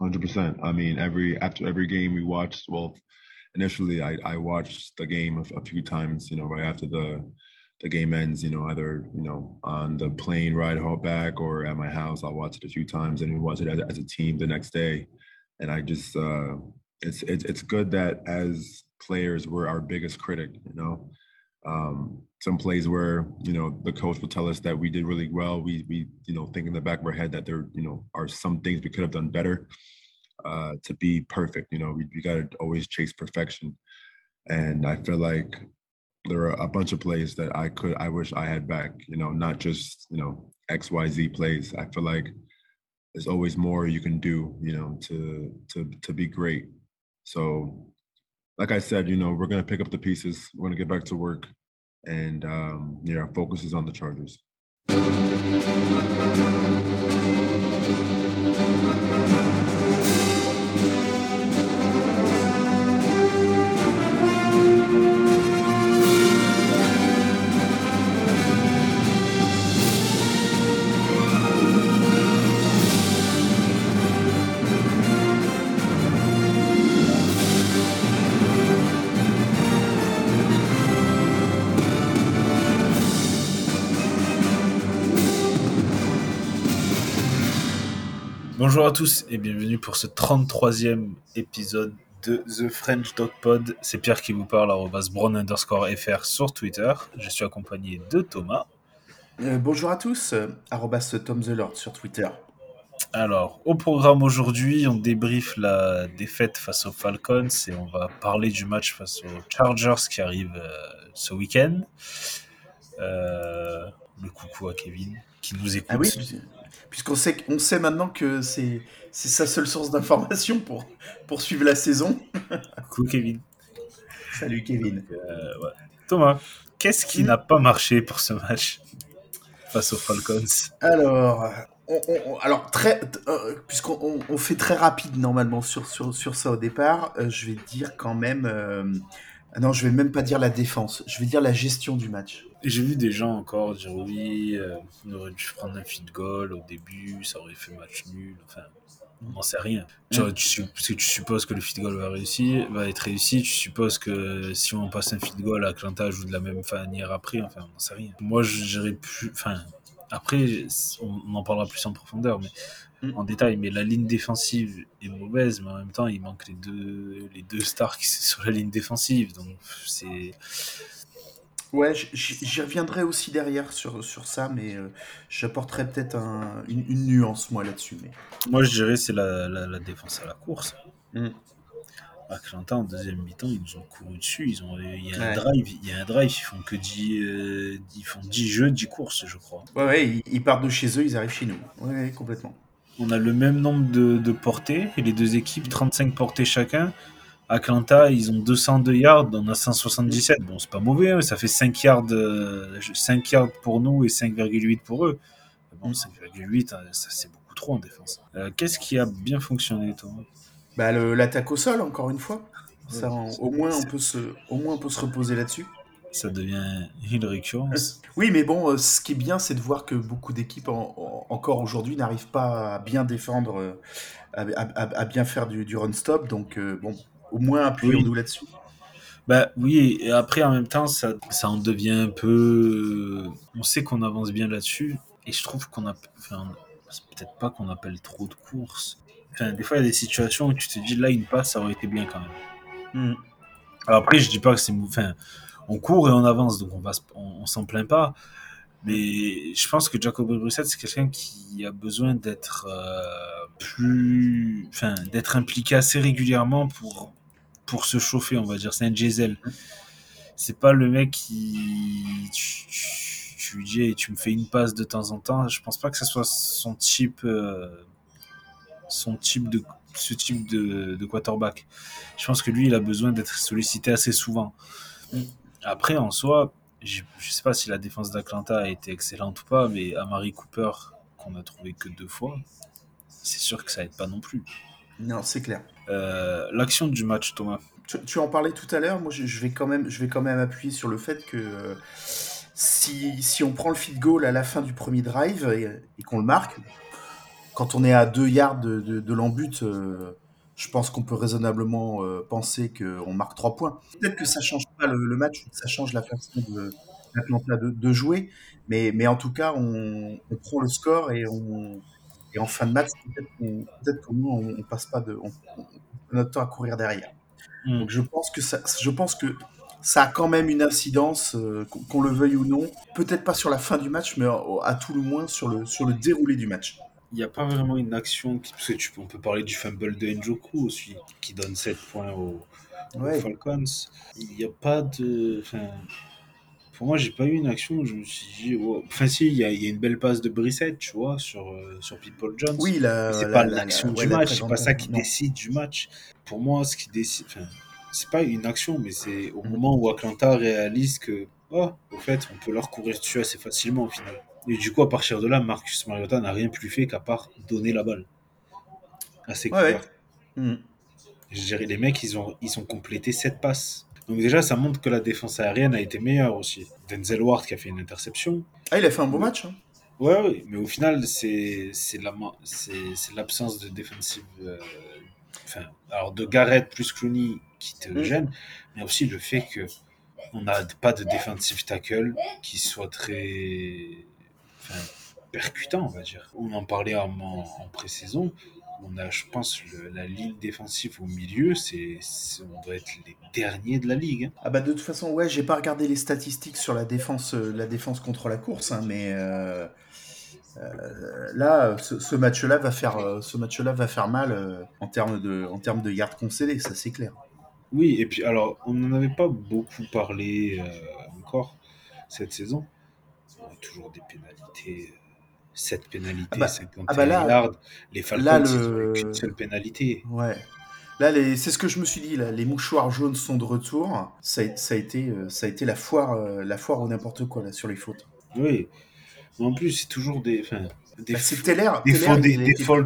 Hundred percent. I mean, every after every game we watched. Well, initially I I watched the game a, a few times. You know, right after the the game ends. You know, either you know on the plane ride home back or at my house. I'll watch it a few times and we watch it as, as a team the next day. And I just uh, it's it's it's good that as players we're our biggest critic. You know, um, some plays where you know the coach will tell us that we did really well. We we you know think in the back of our head that there you know are some things we could have done better uh, to be perfect. You know, we, we got to always chase perfection, and I feel like there are a bunch of plays that I could I wish I had back. You know, not just you know X Y Z plays. I feel like there's always more you can do. You know, to to to be great. So like I said, you know, we're gonna pick up the pieces. We're gonna get back to work, and um, yeah, our focus is on the Chargers. Bonjour à tous et bienvenue pour ce 33e épisode de The French Dog Pod. C'est Pierre qui vous parle, brown underscore fr sur Twitter. Je suis accompagné de Thomas. Euh, bonjour à tous, arrobas Tom the Lord sur Twitter. Alors, au programme aujourd'hui, on débriefe la défaite face aux Falcons et on va parler du match face aux Chargers qui arrive euh, ce week-end. Euh, le coucou à Kevin qui nous écoute. Ah oui, puisqu'on sait, on sait maintenant que c'est, c'est sa seule source d'information pour, pour suivre la saison. Coucou Kevin. Salut Kevin. Euh, ouais. Thomas, qu'est-ce qui n'a pas marché pour ce match face aux Falcons? Alors, on, on- alors très, euh, puisqu'on on, on fait très rapide normalement sur, sur, sur ça au départ, euh, je vais dire quand même. Ah non, je vais même pas dire la défense, je vais dire la gestion du match. J'ai vu des gens encore dire oui, euh, on aurait dû prendre un feed goal au début, ça aurait fait match nul. Enfin, on n'en sait rien. Genre, tu, parce que tu supposes que le feed goal va réussir, va être réussi. Tu supposes que si on passe un feed goal, Atlanta joue de la même manière après. Enfin, on n'en sait rien. Moi, j'irais plus. Enfin, après, on, on en parlera plus en profondeur, mais Mm. en détail. Mais la ligne défensive est mauvaise, mais en même temps, il manque les deux, les deux stars qui sont sur la ligne défensive. Donc, c'est. Ouais, j'y reviendrai aussi derrière sur, sur ça, mais euh, j'apporterai peut-être un- une, une nuance moi là-dessus. Mais... Moi, je dirais c'est la, la, la défense à la course. Mm. Atlanta, en deuxième mi-temps, ils nous ont couru dessus. Ils ont, il y a un drive, il y a un drive, ils font que 10, euh, ils font 10 jeux, 10 courses, je crois. Ouais, ouais, ils, ils partent de chez eux, ils arrivent chez nous. Ouais, complètement. On a le même nombre de, de portées, et les deux équipes, 35 portées chacun. Atlanta, ils ont 202 yards, on a 177. Bon, c'est pas mauvais, hein, ça fait 5 yards, euh, 5 yards pour nous et 5,8 pour eux. Bon, 5,8, hein, ça c'est beaucoup trop en défense. Euh, Qu'est-ce qui a bien fonctionné, Thomas? Bah, l'attaque au sol, encore une fois. Ça, Ouais, on- c'est- au, moins, on c'est- peut se, au moins, on peut se reposer là-dessus. Ça devient une récurrence. Oui, mais bon, euh, ce qui est bien, c'est de voir que beaucoup d'équipes, en- en- encore aujourd'hui, n'arrivent pas à bien défendre, euh, à, à- à bien faire du, du run-stop. Donc, euh, bon, au moins, appuyons-nous là-dessus. Bah oui, et après en même temps, ça, ça en devient un peu. On sait qu'on avance bien là-dessus, et je trouve qu'on a. Enfin, c'est peut-être pas qu'on appelle trop de courses. Enfin, des fois, il y a des situations où tu te dis là, une passe, ça aurait été bien quand même. Mm. Alors après, je dis pas que c'est. Enfin, on court et on avance, donc on va, on, s'en plaint pas. Mais je pense que Jacob Brissett, c'est quelqu'un qui a besoin d'être euh, plus. Enfin, d'être impliqué assez régulièrement pour, pour se chauffer, on va dire. C'est un diesel. C'est pas le mec qui. Tu, tu- lui tu me fais une passe de temps en temps. Je pense pas que ce soit son type. euh, son type de. Ce type de, de quarterback. Je pense que lui, il a besoin d'être sollicité assez souvent. Après, en soi, je, je sais pas si la défense d'Atlanta a été excellente ou pas, mais Amari Cooper, qu'on a trouvé que deux fois, c'est sûr que ça aide pas non plus. Non, c'est clair. Euh, L'action du match, Thomas. Tu, tu en parlais tout à l'heure. Moi, je, je vais quand même, je vais quand même appuyer sur le fait que euh, si, si on prend le feed goal à la fin du premier drive et, et qu'on le marque, quand on est à deux yards de, de, de l'embut, euh, je pense qu'on peut raisonnablement euh, penser qu'on marque trois points. Peut-être que ça change pas le, le match, ça change la façon de, l'Atlanta de, de, jouer, mais, mais en tout cas, on, on prend le score et, on, et en fin de match, peut-être qu'on peut que nous, on, on, passe pas de, on, notre temps à courir derrière. Mm. Donc je pense que ça, je pense que ça a quand même une incidence, euh, qu'on le veuille ou non. Peut-être pas sur la fin du match, mais à tout le moins sur le, sur le déroulé du match. Il n'y a pas vraiment une action, qui, parce que tu, on peut parler du fumble de Njoku aussi, qui donne 7 points aux, ouais. aux Falcons. Il n'y a pas de. Enfin, pour moi, j'ai pas eu une action où je me suis dit. Oh. Enfin, si, il y, y, a une belle passe de Brissette, tu vois, sur, euh, sur People Jones. Oui, la, c'est pas l'action du ouais, match, c'est pas ça qui non. décide du match. Pour moi, ce qui décide. Enfin, c'est pas une action, mais c'est au moment où Atlanta réalise que, oh, au fait, on peut leur courir dessus assez facilement au final. Et du coup, à partir de là, Marcus Mariota n'a rien plus fait qu'à part donner la balle à ses ouais, ouais. Mmh. Je dirais, les mecs, ils ont, ils ont complété cette passes. Donc déjà, ça montre que la défense aérienne a été meilleure aussi. Denzel Ward qui a fait une interception. Ah, il a fait un beau match. Hein. Ouais, ouais, mais au final, c'est l'absence de défensive. Euh, enfin, alors de Garrett plus Clooney qui te mmh. gêne, mais aussi le fait que on n'a pas de defensive tackle qui soit très enfin, percutant, on va dire. On en parlait en, en, en pré-saison. On a, je pense, le, la ligne défensive au milieu, c'est, on doit être les derniers de la ligue. Hein. Ah bah de toute façon, ouais, j'ai pas regardé les statistiques sur la défense, euh, la défense contre la course, hein, mais euh, euh, là, ce, ce, match-là va faire, ce match-là va faire mal euh, en termes de, en termes de yards concédés, ça c'est clair. Oui, et puis alors, on n'en avait pas beaucoup parlé encore cette saison. Toujours des pénalités 7 pénalités, ah bah, 51 ah bah là, yards. Les Falcons, là, le... qu'une seule pénalité. Ouais. Là, les... c'est ce que je me suis dit. Là. Les mouchoirs jaunes sont de retour. Ça a, ça a été, ça a été la foire, euh, la foire ou n'importe quoi là sur les fautes. Oui. En plus, c'est toujours des, enfin, des, bah, c'est Teller, des, faux, des, des, faux,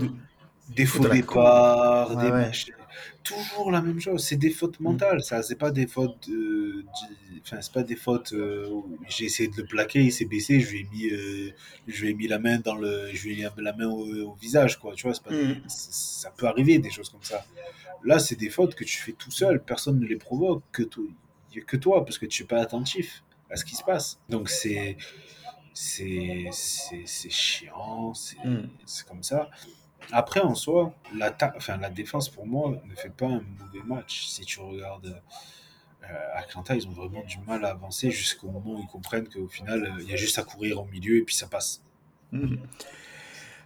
des faux départs, des ouais. matchs toujours la même chose. C'est des fautes mentales, mm. ça. C'est pas des fautes. Euh, enfin, c'est pas des fautes. Euh, j'ai essayé de le plaquer, il s'est baissé, je lui ai mis, euh, je lui ai mis la main dans le, je lui ai mis la main au, au visage, quoi. Tu vois, pas, mm. ça peut arriver des choses comme ça. Là, c'est des fautes que tu fais tout seul, personne ne les provoque, que toi, que toi, parce que tu es pas attentif à ce qui se passe. Donc c'est c'est c'est chiant, c'est mm. comme ça. Après, en soi, la, enfin, la défense, pour moi, ne fait pas un mauvais match. Si tu regardes euh, Atlanta, ils ont vraiment du mal à avancer jusqu'au moment où ils comprennent qu'au final, euh, il y a juste à courir au milieu et puis ça passe. Mmh.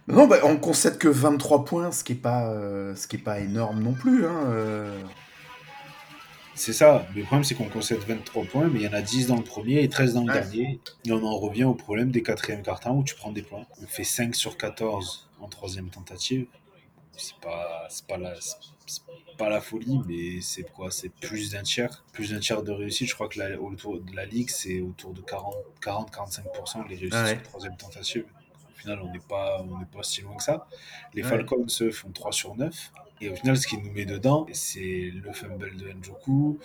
Non, bah, on concède que 23 points, ce qui n'est pas, euh, ce qui est pas énorme non plus. Hein, euh... C'est ça. Le problème, c'est qu'on concède 23 points, mais il y en a 10 dans le premier et 13 dans le dernier. Et on en revient au problème des quatrièmes cartons où tu prends des points. On fait 5 sur 14 en troisième tentative. C'est pas, c'est pas la, c'est pas la folie, mais c'est quoi? C'est plus d'un tiers, plus d'un tiers de réussite. Je crois que la, autour de la ligue, c'est autour de 40-45% les réussites ah ouais. sur troisième tentative. Au final, on n'est pas, on n'est pas si loin que ça. Les ouais. Falcons eux, font 3 sur 9. Et au final, ce qui nous met dedans, c'est le fumble de Njoku,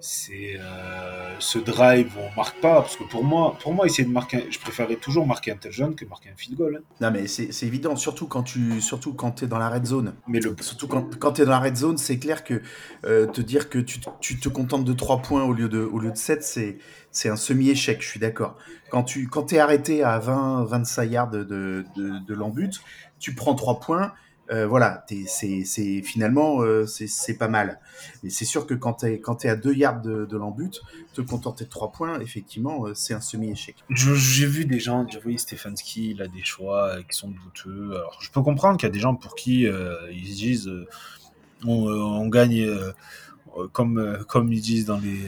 c'est euh, ce drive où on marque pas parce que pour moi pour moi essayer de marquer je préférais toujours marquer un touchdown que marquer un field goal hein. non mais c'est évident surtout quand tu surtout quand es dans la red zone mais le surtout quand, quand tu es dans la red zone c'est clair que euh, te dire que tu, tu, te contentes de 3 points au lieu de au lieu de 7 c'est c'est un semi échec je suis d'accord quand tu quand es arrêté à 20 25 yards de de, de, de l'embut tu prends 3 points euh, voilà, c'est finalement euh, c'est pas mal. Mais c'est sûr que quand tu es, quand es à 2 yards de, de l'embut, te contenter de 3 points, effectivement, euh, c'est un semi-échec. J'ai vu des gens dire oui, Stefanski, il a des choix euh, qui sont douteux. Alors, je peux comprendre qu'il y a des gens pour qui ils se disent on, on, gagne, comme, comme ils disent dans les,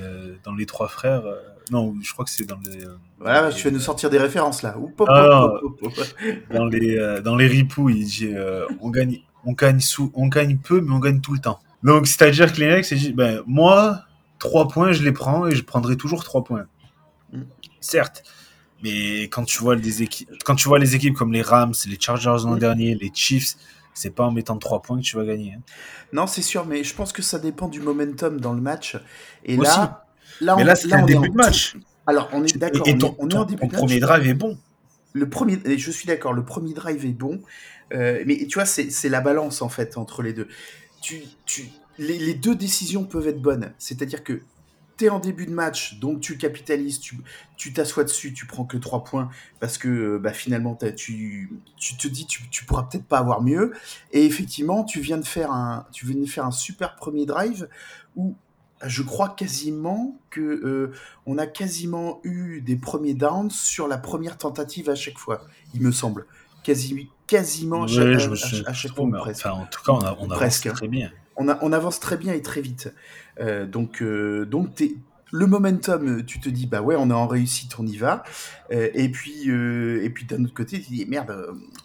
dans les trois frères. Non, je crois que c'est dans les. Voilà, tu vas nous sortir des références là. Oup, hop, ah, hop, hop, dans les euh, dans les ripoux, il dit euh, on gagne on gagne sous on gagne peu mais on gagne tout le temps. Donc c'est-à-dire que les mecs c'est ben moi trois points je les prends et je prendrai toujours trois points. Mm. Certes, mais quand tu vois les équipes quand tu vois les équipes comme les Rams, les Chargers l'an mm. dernier, les Chiefs, c'est pas en mettant trois points que tu vas gagner. Hein. Non, c'est sûr, mais je pense que ça dépend du momentum dans le match. Et Aussi. là, là, mais on, là c'est un début de match. Alors, on est d'accord. Et ton, on est en début ton premier drive est bon. le premier, je suis d'accord, le premier drive est bon, euh, mais tu vois, c'est la balance en fait entre les deux. Tu, tu, les, les deux décisions peuvent être bonnes. C'est-à-dire que tu es en début de match, donc tu capitalises, tu t'assois dessus, tu prends que 3 points parce que euh, bah, finalement tu, tu te dis tu, tu pourras peut-être pas avoir mieux. Et effectivement, tu viens de faire un, tu viens de faire un super premier drive où je crois quasiment que euh, on a quasiment eu des premiers downs sur la première tentative à chaque fois, il me semble. Quasi, quasiment à chaque, fois. Enfin, en tout cas, on, a, on avance hein. très bien. On, a, on, avance très bien et très vite. Euh, donc, euh, donc le momentum, tu te dis bah ouais, on est en réussite, on y va. et puis, et puis d'un autre côté, tu te dis merde,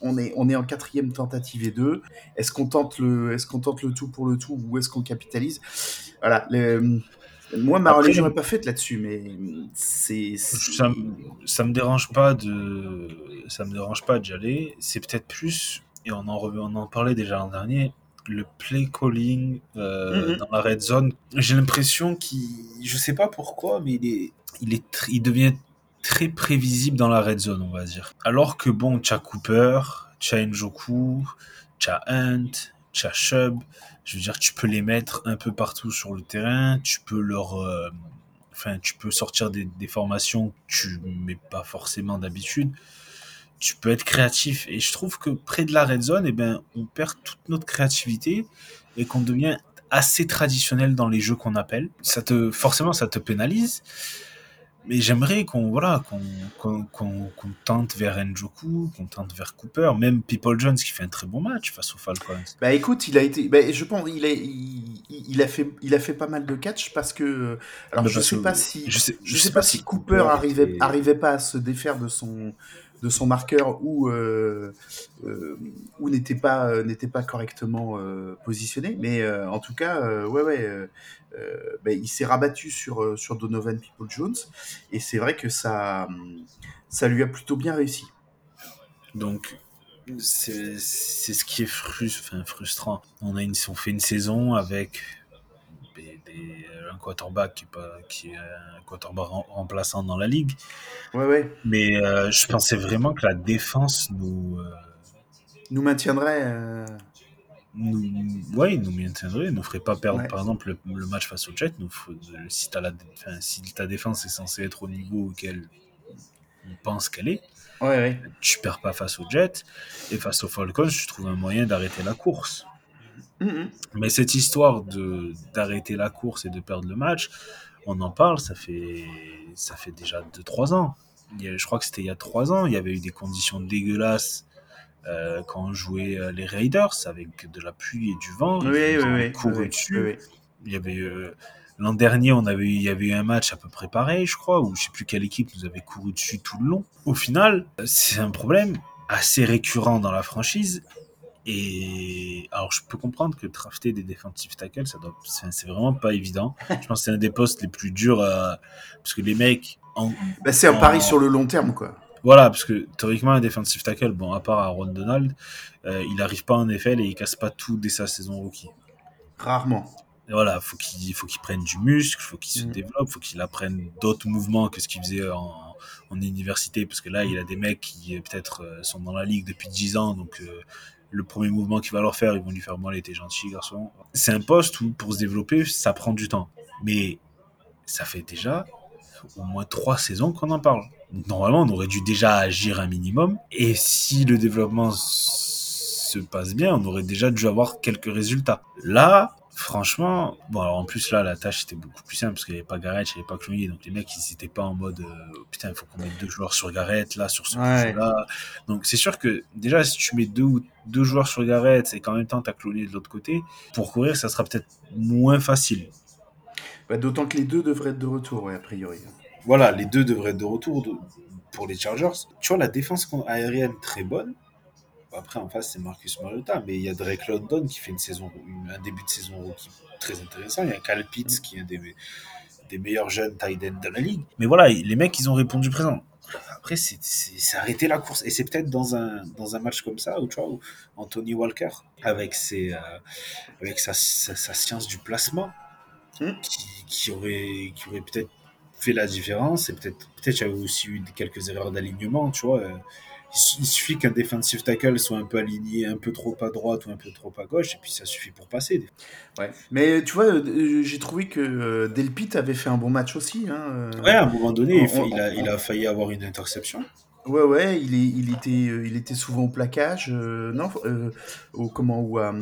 on est, on est en quatrième tentative et deux. Est-ce qu'on tente le, est-ce qu'on tente le tout pour le tout ou est-ce qu'on capitalise? Voilà. moi, ma religion n'est pas faite là-dessus, mais c'est. Ça, ça me dérange pas de, ça me dérange pas d'y aller. C'est peut-être plus, et on en, on en parlait déjà l'an dernier, le play calling euh, mm-hmm. dans la red zone. J'ai l'impression qu'il, je sais pas pourquoi, mais il est, il est, il devient très prévisible dans la red zone, on va dire. Alors que bon, as Cooper, as Njoku, as Hunt, as Chubb je veux dire, tu peux les mettre un peu partout sur le terrain, tu peux leur, euh, enfin, tu peux sortir des, des, formations que tu mets pas forcément d'habitude. Tu peux être créatif et je trouve que près de la red zone, eh ben, on perd toute notre créativité et qu'on devient assez traditionnel dans les jeux qu'on appelle. Ça te, forcément, ça te pénalise mais j'aimerais qu'on voilà qu'on qu'on tente vers Njoku, qu'on tente vers Cooper, même People Jones qui fait un très bon match face aux Falcons. Bah écoute, il a été, bah, je pense, il a, il, a fait, il a fait pas mal de catch parce que, alors je sais pas si, je sais, je sais, pas, si Cooper, arrivait, arrivait pas à se défaire de son de son marqueur ou euh, euh, ou n'était pas euh, n'était pas correctement positionné. Mais en tout cas ouais ouais ben, il s'est rabattu sur sur Donovan People Jones et c'est vrai que ça ça lui a plutôt bien réussi. Donc c'est ce qui est frustrant. On a on fait une saison avec un quarterback qui est, pas, qui est un quarterback remplaçant dans la ligue. Ouais, ouais. Mais euh, je pensais vraiment que la défense nous. Euh, nous maintiendrait. Euh... Nous, ouais, nous maintiendrait, nous ferait pas perdre, par exemple, le, match face au Jet. Nous, si, as la, si ta défense est censée être au niveau auquel on pense qu'elle est, ouais, ouais. tu perds pas face au Jet. Et face aux Falcons, je trouve un moyen d'arrêter la course. Mm-hmm. Mais cette histoire de d'arrêter la course et de perdre le match, on en parle, ça fait, ça fait déjà 2-3 ans. je crois que c'était il y a 3 ans, il y avait eu des conditions dégueulasses euh, quand on jouait euh, les Raiders avec de la pluie et du vent. Oui, oui, oui, dessus. Il y avait euh, l'an dernier, on avait il y avait eu un match à peu près pareil, je crois, où je sais plus quelle équipe nous avait couru dessus tout le long. Au final, c'est un problème assez récurrent dans la franchise et alors, je peux comprendre que drafter des defensive tackles, ça doit, c'est vraiment pas évident. Je pense que c'est un des postes les plus durs, parce que les mecs. Bah, c'est un pari sur le long terme, quoi. Voilà, parce que théoriquement, un defensive tackle, bon, à part Aaron Donald, euh, il n'arrive pas en effet et il casse pas tout dès sa saison rookie. Rarement. Et voilà, faut qu'il faut qu'il prenne du muscle, faut qu'il se mm. développe, faut qu'il apprenne d'autres mouvements que ce qu'il faisait en, en, université, parce que là, il a des mecs qui peut-être euh, sont dans la ligue depuis 10 ans, donc euh, le premier mouvement qu'il va leur faire, ils vont lui faire moi, t'es gentil, garçon. C'est un poste où, pour se développer, ça prend du temps. Mais ça fait déjà au moins trois saisons qu'on en parle. Normalement, on aurait dû déjà agir un minimum. Et si le développement se passe bien, on aurait déjà dû avoir quelques résultats. Là, Franchement, bon, alors en plus, là, la tâche était beaucoup plus simple parce qu'il n'y avait pas Garrett, il n'y avait pas Clooney, donc les mecs, ils n'étaient pas en mode euh, putain, il faut qu'on mette deux joueurs sur Garrett, là, sur ce là Donc c'est sûr que déjà, si tu mets deux, deux joueurs sur Garrett et qu'en même temps, tu as de l'autre côté, pour courir, ça sera peut-être moins facile. Bah, D'autant que les deux devraient être de retour, ouais, a priori. Voilà, les deux devraient être de retour pour les Chargers. Tu vois, la défense aérienne très bonne, après, en face, c'est Marcus Mariota, mais il y a Drake London qui fait une saison, un début de saison rookie très intéressant. Il y a Cal Pitts qui est un des, des meilleurs jeunes tight ends de la ligue. Mais voilà, les mecs, ils ont répondu présent. Après, c'est arrêter la course. Et c'est peut-être dans un, dans un match comme ça, où, tu vois, Anthony Walker, avec, ses, euh, avec sa, sa, science du placement, hmm. qui, qui, aurait, qui aurait peut-être fait la différence. Et peut-être peut-être avait aussi eu quelques erreurs d'alignement, tu vois. Euh, Il, suffit qu'un defensive tackle soit un peu aligné, un peu trop à droite ou un peu trop à gauche, et puis ça suffit pour passer. Ouais. Mais tu vois, euh, j'ai trouvé que euh, Delpit avait fait un bon match aussi. Hein. Euh. Ouais, à un moment donné, il, a, il, a, failli avoir une interception. Ouais, ouais, il, est, il, était, il était souvent au plaquage, non, au, comment, ou à,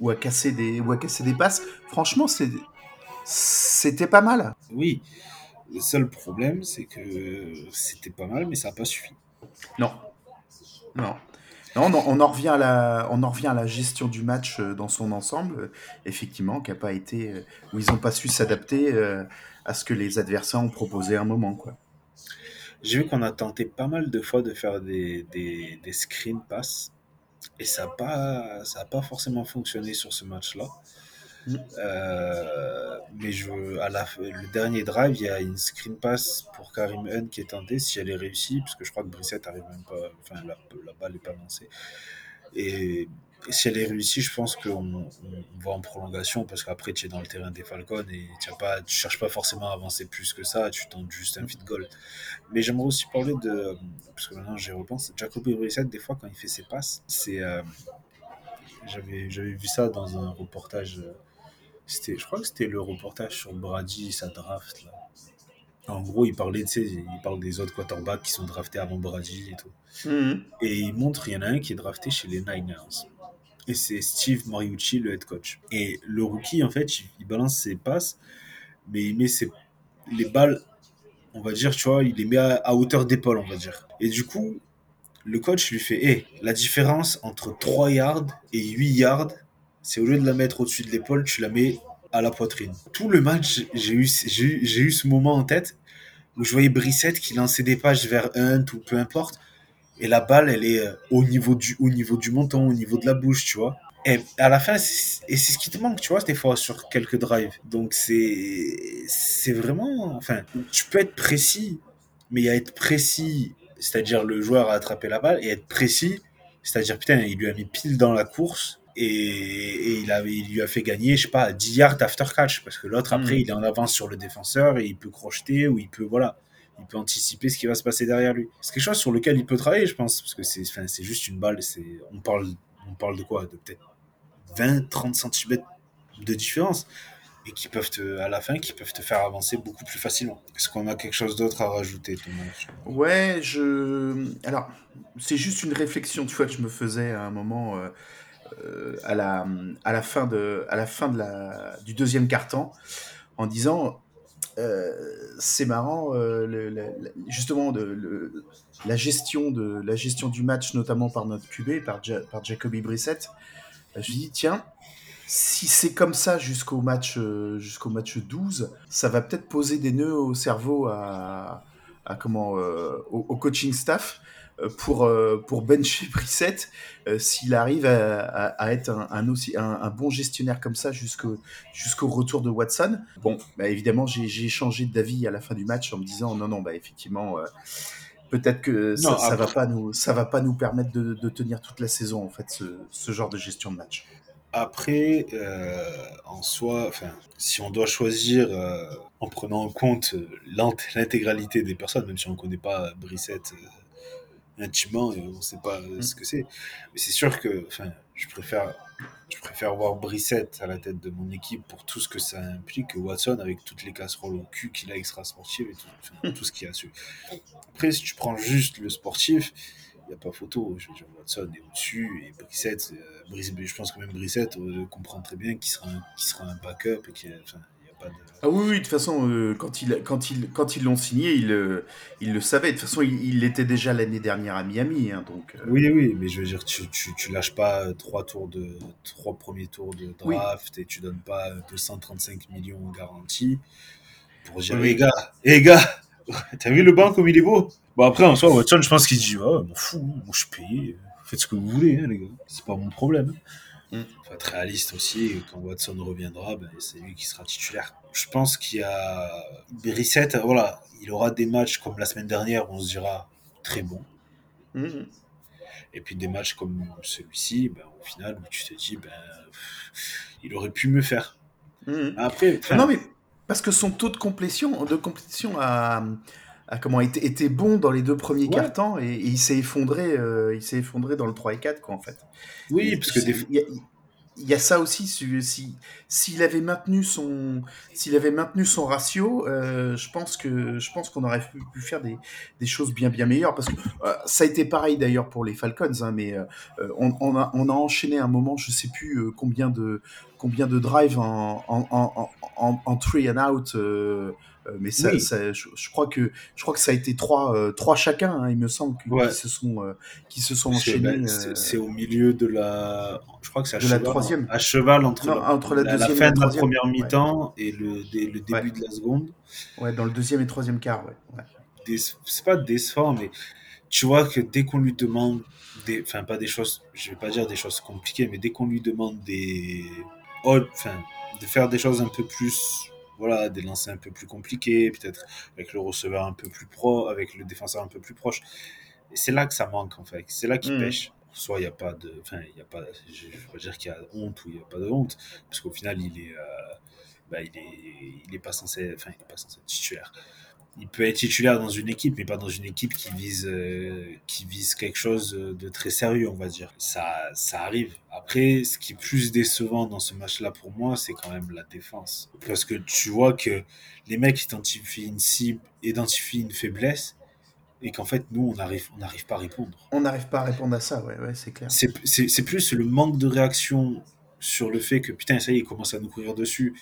ou, à casser des, ou à casser des passes. Franchement, c'était pas mal. Oui, le seul problème, c'est que c'était pas mal, mais ça n'a pas suffi. Non. Non. Non, on, en revient à la, on en revient à la gestion du match euh, dans son ensemble, euh, effectivement, qui a pas été, euh, où ils n'ont pas su s'adapter à ce que les adversaires ont proposé à un moment, quoi. J'ai vu qu'on a tenté pas mal de fois de faire des, des, des screen pass et ça n'a pas, pas forcément fonctionné sur ce match-là. Euh, mais je, à la, le dernier drive, il y a une screen pass pour Karim Hunt qui est tentée. Si elle est réussie, parce que je crois que Brissette arrive même pas, enfin la, balle n'est pas lancée. Et, si elle est réussie, je pense qu'on va en prolongation parce qu'après tu es dans le terrain des Falcons et tu ne cherches pas forcément à avancer plus que ça, tu tentes juste un feed goal. Mais j'aimerais aussi parler de, parce que maintenant j'y repense, Jacoby Brissette, des fois quand il fait ses passes, c'est. Euh, j'avais vu ça dans un reportage c'était, je crois que c'était le reportage sur Brady, sa draft. Là. En gros, il parlait, il parle des autres quarterbacks qui sont draftés avant Brady et tout. Mhm. Et il montre, il y en a un qui est drafté chez les Niners. Et c'est Steve Mariucci, le head coach. Et le rookie, en fait, il, balance ses passes, mais il met ses, les balles, on va dire, tu vois, il les met à, hauteur d'épaule, on va dire. Et du coup, le coach lui fait, hé, la différence entre 3 yards et 8 yards, c'est au lieu de la mettre au-dessus de l'épaule, tu la mets à la poitrine. Tout le match, j'ai eu, j'ai eu ce moment en tête où je voyais Brissette qui lançait des pages vers Hunt ou peu importe, et la balle, elle est euh, au niveau du, au niveau du menton, au niveau de la bouche, tu vois. Et à la fin, et c'est ce qui te manque, tu vois, des fois sur quelques drives. Donc c'est, c'est vraiment, enfin, tu peux être précis, mais il y a être précis, c'est-à-dire le joueur a attrapé la balle, et être précis, c'est-à-dire putain, il lui a mis pile dans la course, et, il, il lui a fait gagner, je sais pas, 10 yards after catch, parce que l'autre, après, hmm. il est en avance sur le défenseur et il peut crocheter ou il peut, voilà, il peut anticiper ce qui va se passer derrière lui. C'est quelque chose sur lequel il peut travailler, je pense, parce que c'est, c'est juste une balle, c'est, on parle, on parle de quoi? De peut-être 20, 30 cm de différence et qui peuvent te, à la fin, qui peuvent te faire avancer beaucoup plus facilement. Est-ce qu'on a quelque chose d'autre à rajouter, Thomas? Ouais, je. Alors, c'est juste une réflexion, tu vois, que je me faisais à un moment. Euh, euh, à, la, à la fin, de, à la fin de la, du deuxième quart-temps en disant euh, c'est marrant, euh, justement, de, la, gestion de, la gestion du match, notamment par notre QB, par, par Jacoby Brissett. Je dis, tiens, si c'est comme ça jusqu'au match, jusqu'au match 12, ça va peut-être poser des nœuds au cerveau à, à comment, au, coaching staff euh, pour, euh, pour bencher Brissette euh, s'il arrive à, être un, aussi, un, bon gestionnaire comme ça jusqu'au jusqu'au retour de Watson. Bon, bah évidemment, j'ai changé d'avis à la fin du match en me disant non, non, bah effectivement, peut-être que ça, ne va pas nous, ça va pas nous permettre de, de, tenir toute la saison en fait, ce, ce genre de gestion de match. Après, en soi, si on doit choisir en prenant en compte l'intégralité des personnes, même si on ne connaît pas Brissette intimement et on sait pas mm. ce que c'est. Mais c'est sûr que je, préfère, je préfère voir Brissette à la tête de mon équipe pour tout ce que ça implique que Watson avec toutes les casseroles au cul qu'il a extra sportif et tout, tout ce qu'il a su. Après, si tu prends juste le sportif, il n'y a pas photo. Je veux dire, Watson est au-dessus et Brissette, euh, je pense que même Brissette euh, comprend très bien qu'il sera, un, sera un backup et qu'il ah oui, oui, de toute façon, euh, quand ils quand il, quand ils l'ont signé, il, euh, il le savait. De toute façon, il l'était déjà l'année dernière à Miami, hein, donc. Euh. Oui, oui, mais je veux dire, tu, tu, tu, lâches pas trois tours de trois premiers tours de draft et tu donnes pas 235 millions en garantie pour dire, les gars, les gars, t'as vu le banc comme il est beau? Bon après, en soi, Watson, je pense qu'il dit, oh, m'en fous, moi je paye, faites ce que vous voulez, hein, les gars, c'est pas mon problème. Mm. Faut être réaliste aussi, quand Watson reviendra, ben, c'est lui qui sera titulaire. Je pense qu'il y a Brissette, voilà, il aura des matchs comme la semaine dernière où on se dira très bon. Mm. Et puis des matchs comme celui-ci, ben, au final, où tu te dis, ben, il aurait pu mieux faire. Mm. Après, non, mais parce que son taux de complétion, de complétion a, a comment était, était bon dans les deux premiers quarts temps et, il s'est effondré, euh, il s'est effondré dans le 3 et 4 quoi en fait. Oui, parce que des... y a, il y a ça aussi. Si s'il avait maintenu son s'il avait maintenu son ratio, euh, je pense que je pense qu'on aurait pu, pu faire des, des, choses bien bien meilleures parce que euh, ça a été pareil d'ailleurs pour les Falcons, hein, mais on, on, a on a enchaîné un moment, je sais plus combien de combien de drives en en, en, en, en three and out mais ça, Oui. ça- je, je crois que je crois que ça a été trois, euh, trois chacun, hein, il me semble, qui, Ouais. se sont euh, qui se sont enchaînés. euh, c'est- au milieu de la. Je crois que c'est à de la cheval. troisième. À cheval entre, Non, la, entre la fin de la première Ouais. mi-temps et le, dé- le début Ouais. de la seconde. ouais, dans le deuxième et troisième quart, ouais. Des- C'est pas décevant, mais tu vois que dès qu'on lui demande des. Enfin, pas des choses. Je vais pas dire des choses compliquées, mais dès qu'on lui demande des. Enfin, de faire des choses un peu plus. Voilà, des lancers un peu plus compliqués, peut-être avec le receveur un peu plus pro, avec le défenseur un peu plus proche. Et c'est là que ça manque, en fait. C'est là qu'il Mhm. pêche. Soit il n'y a pas de. Enfin, il y a pas. Je ne pas dire qu'il y a honte ou il n'y a pas de honte, parce qu'au final, il est. euh, bah, il est, il est pas censé. Enfin, il est pas censé être titulaire. Il peut être titulaire dans une équipe, mais pas dans une équipe qui vise, euh, qui vise quelque chose de très sérieux, on va dire. Ça, ça arrive. Après, ce qui est plus décevant dans ce match-là pour moi, c'est quand même la défense. Parce que tu vois que les mecs identifient une cible, identifient une faiblesse, et qu'en fait, nous, on n'arrive on n'arrive pas à répondre. On n'arrive pas à répondre à ça, ouais, ouais, c'est clair. C'est plus le manque de réaction sur le fait que putain, ça y est, ils commencent à nous courir dessus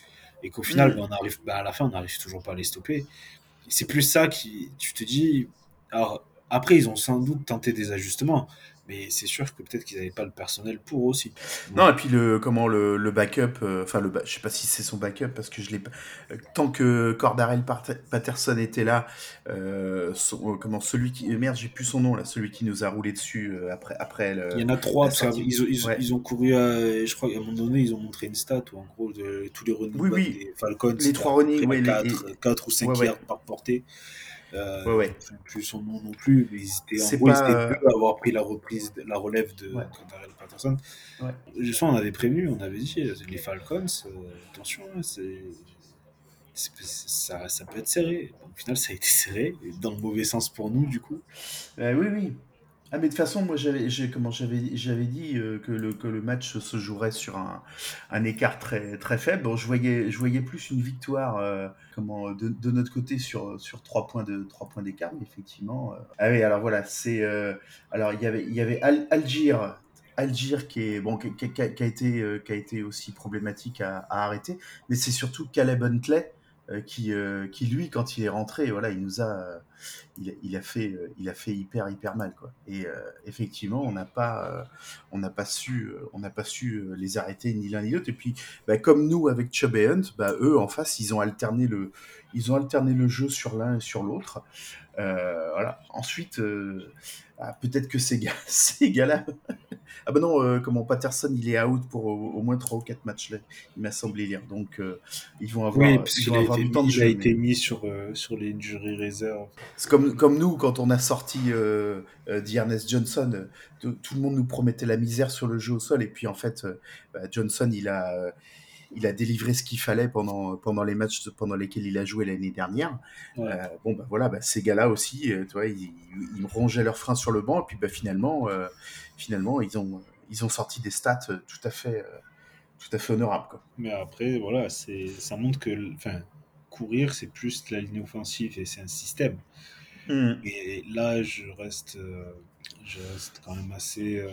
et qu'au final, Mm. ben, on arrive, ben, à la fin, on n'arrive toujours pas à les stopper. C'est plus ça qui, tu te dis. Alors, après, ils ont sans doute tenté des ajustements, mais c'est sûr que peut-être qu'ils n'avaient pas le personnel pour aussi. Non, et puis le comment le, le backup, euh, enfin le, ba- je sais pas si c'est son backup parce que je l'ai pas. euh, Tant que Cordarel Patterson était là, euh, son- euh, comment celui qui euh, merde, j'ai plus son nom là, celui qui nous a roulé dessus euh, après après. Le, Il y en a trois, ont, ils, ont- Ouais. ils ont couru, à, je crois qu'à un moment donné, ils ont montré une stat où en gros, de, tous les running Oui, oui. des Falcons, Les trois running, ouais, les- quatre, et- quatre ou 5 Ouais, ouais. yards par portée. Euh, Ouais, ouais. Je ne sais plus son nom non plus, mais ils étaient, en gros, pas, ils étaient euh, deux à avoir pris la reprise, de- la relève de Ouais. Patterson. Ouais. Je sais, on avait prévenu, on avait dit, les Falcons, euh, attention, hein, c'est, ça, ça peut être serré. Au final, ça a été serré, dans le mauvais sens pour nous, du coup. Euh, oui, oui. Ah, mais de toute façon, moi, j'avais, comment, j'avais, j'avais dit euh, que, le, que le match se jouerait sur un, un écart très, très faible. Je voyais, je voyais plus une victoire euh, comment, de, de notre côté sur, sur 3 points, de, trois points d'écart, mais effectivement. euh. Ah oui, alors voilà, c'est. alors, il y avait, il y avait Al- Algir. Qui, est, bon, qui, a, été, qui a été aussi problématique à, à arrêter, mais c'est surtout Caleb Huntley qui, euh, qui, lui, quand il est rentré, voilà, il nous a, euh, il, a- fait, euh, il a fait hyper hyper mal quoi. Et euh, effectivement, on n'a pas, euh, on n'a pas su, euh, on n'a pas su euh, les arrêter ni l'un ni l'autre. Et puis, bah, comme nous avec Chubb et Hunt, bah, eux en face, ils ont alterné le, ils ont alterné le jeu sur l'un et sur l'autre. Euh, voilà. Ensuite, euh, ah, peut-être que ces gars, ces gars-là. ah ben non, euh, comment Patterson, il est out pour au, au moins 3 ou 4 matchs là. Il m'a semblé lire. Donc, euh, ils vont avoir, Oui, parce ils vont avoir temps de il a été mais- mis sur, sur les injury reserve. C'est comme, comme nous, quand on a sorti euh, d'Ernest Johnson, tout, tout le monde nous promettait la misère sur le jeu au sol, et puis en fait, bah, Johnson, il a, il a délivré ce qu'il fallait pendant, pendant les matchs pendant lesquels il a joué l'année dernière. Ouais. Euh, bon, bah voilà, bah, ces gars-là aussi, euh, tu vois, ils, ils rongeaient leurs freins sur le banc, et puis bah, finalement, euh, finalement ils, ont, ils ont sorti des stats tout à fait, tout à fait honorables. Quoi. Mais après, voilà, ça montre que enfin, courir, c'est plus la ligne offensive et c'est un système. Et là, je reste, je reste quand même assez euh,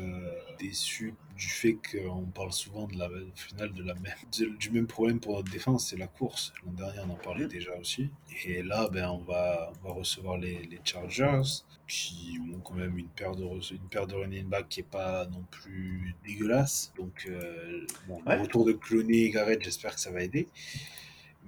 déçu du fait qu'on parle souvent de la au final de la même, du, du même problème pour notre défense, c'est la course. L'an dernier, on en parlait Mm. déjà aussi. Et là, ben, on va, on va recevoir les, les Chargers qui ont quand même une paire de, une paire de running back qui est pas non plus dégueulasse. Donc, euh, bon, Ouais. le retour de Clooney et Garrett, j'espère que ça va aider.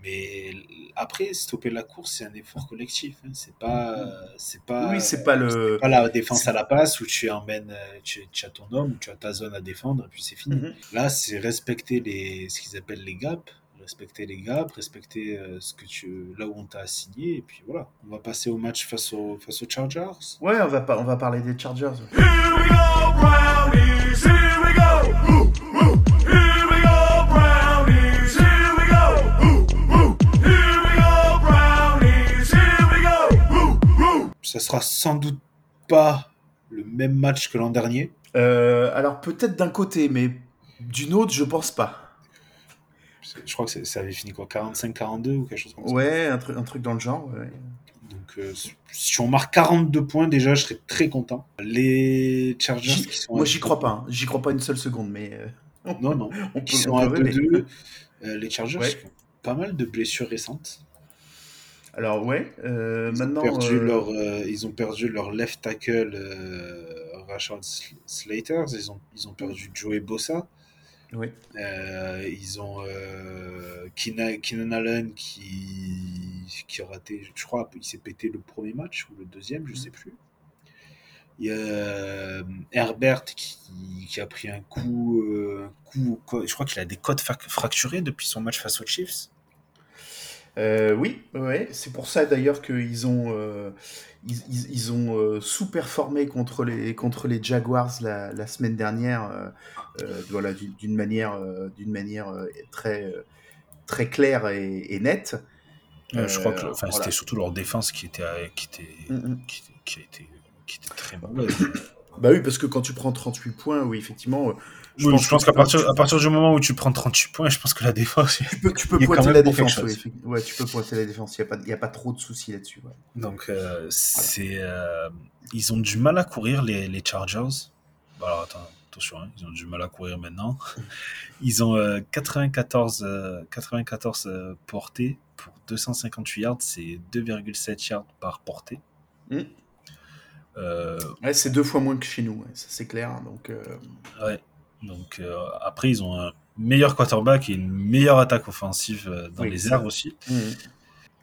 Mais après, stopper la course, c'est un effort collectif. hein. C'est pas, c'est pas, oui, c'est pas le. pas la défense à la passe où tu emmènes, tu, tu as ton homme, où tu as ta zone à défendre, et puis c'est fini. Mhm. Là, c'est respecter les, ce qu'ils appellent les gaps, respecter les gaps, respecter euh, ce que tu, là où on t'a assigné, et puis voilà. On va passer au match face, au, face aux Chargers? Ouais, on va, pas, on va parler des Chargers. Here we go, Brownies, here we go. Ça sera sans doute pas le même match que l'an dernier. Euh, alors peut-être d'un côté, mais d'une autre, je pense pas. Je crois que ça avait fini quoi 45-42 ou quelque chose comme ça. Ouais, un, truc- un truc dans le genre. ouais. Donc euh, si on marque 42 points déjà, je serais très content. Les Chargers qui sont Moi, j'y crois pas. hein. J'y crois pas une seule seconde, mais euh, Non, non. on peut, Qui on sont peut à rêver. 2-2. Euh, les Chargers Ouais. qui ont pas mal de blessures récentes. Alors ouais, euh, Ils, maintenant. ont perdu euh, leur, euh, ils ont perdu leur left tackle Rashad Sl- Slater. Ils ont, ils ont perdu Joey Bossa. Oui. Ils ont Keenan, Allen qui, qui a raté, je crois, il s'est pété le premier match ou le deuxième, je sais plus. Il y a Herbert qui, qui a pris un coup, un coup je crois qu'il a des côtes fracturées depuis son match face aux Chiefs. Euh, oui, ouais, c'est pour ça d'ailleurs qu'ils ont, euh, ils, ils- ils ont euh, sous-performé contre les, contre les Jaguars la, la semaine dernière, euh, voilà, d'une manière, d'une manière très, très claire et, et nette. Je crois que voilà. c'était surtout leur défense qui était, euh, qui était, qui, qui a été, qui était très mauvaise. Bah oui, parce que quand tu prends 38 points, oui, effectivement, Je pense, je pense qu'à partir, à partir du moment où tu prends 38 points, je pense que la défense. tu peux, tu pointer même la défense. oui, ouais, tu peux pointer la défense. Il n'y a, pas- il y a pas trop de soucis là-dessus. ouais. Donc, euh, c'est, euh, ils ont du mal à courir, les, les Chargers. Bon, alors, attends, attention, hein, ils ont du mal à courir maintenant. Ils ont euh, 94, euh, 94 euh, portées pour 258 yards, c'est 2,7 yards par portée. Mm. Euh, Ouais, c'est deux fois moins que chez nous, ouais, ça c'est clair. Donc, euh, Ouais. Donc euh, après, ils ont un meilleur quarterback et une meilleure attaque offensive euh, dans Oui, les airs aussi. mhm.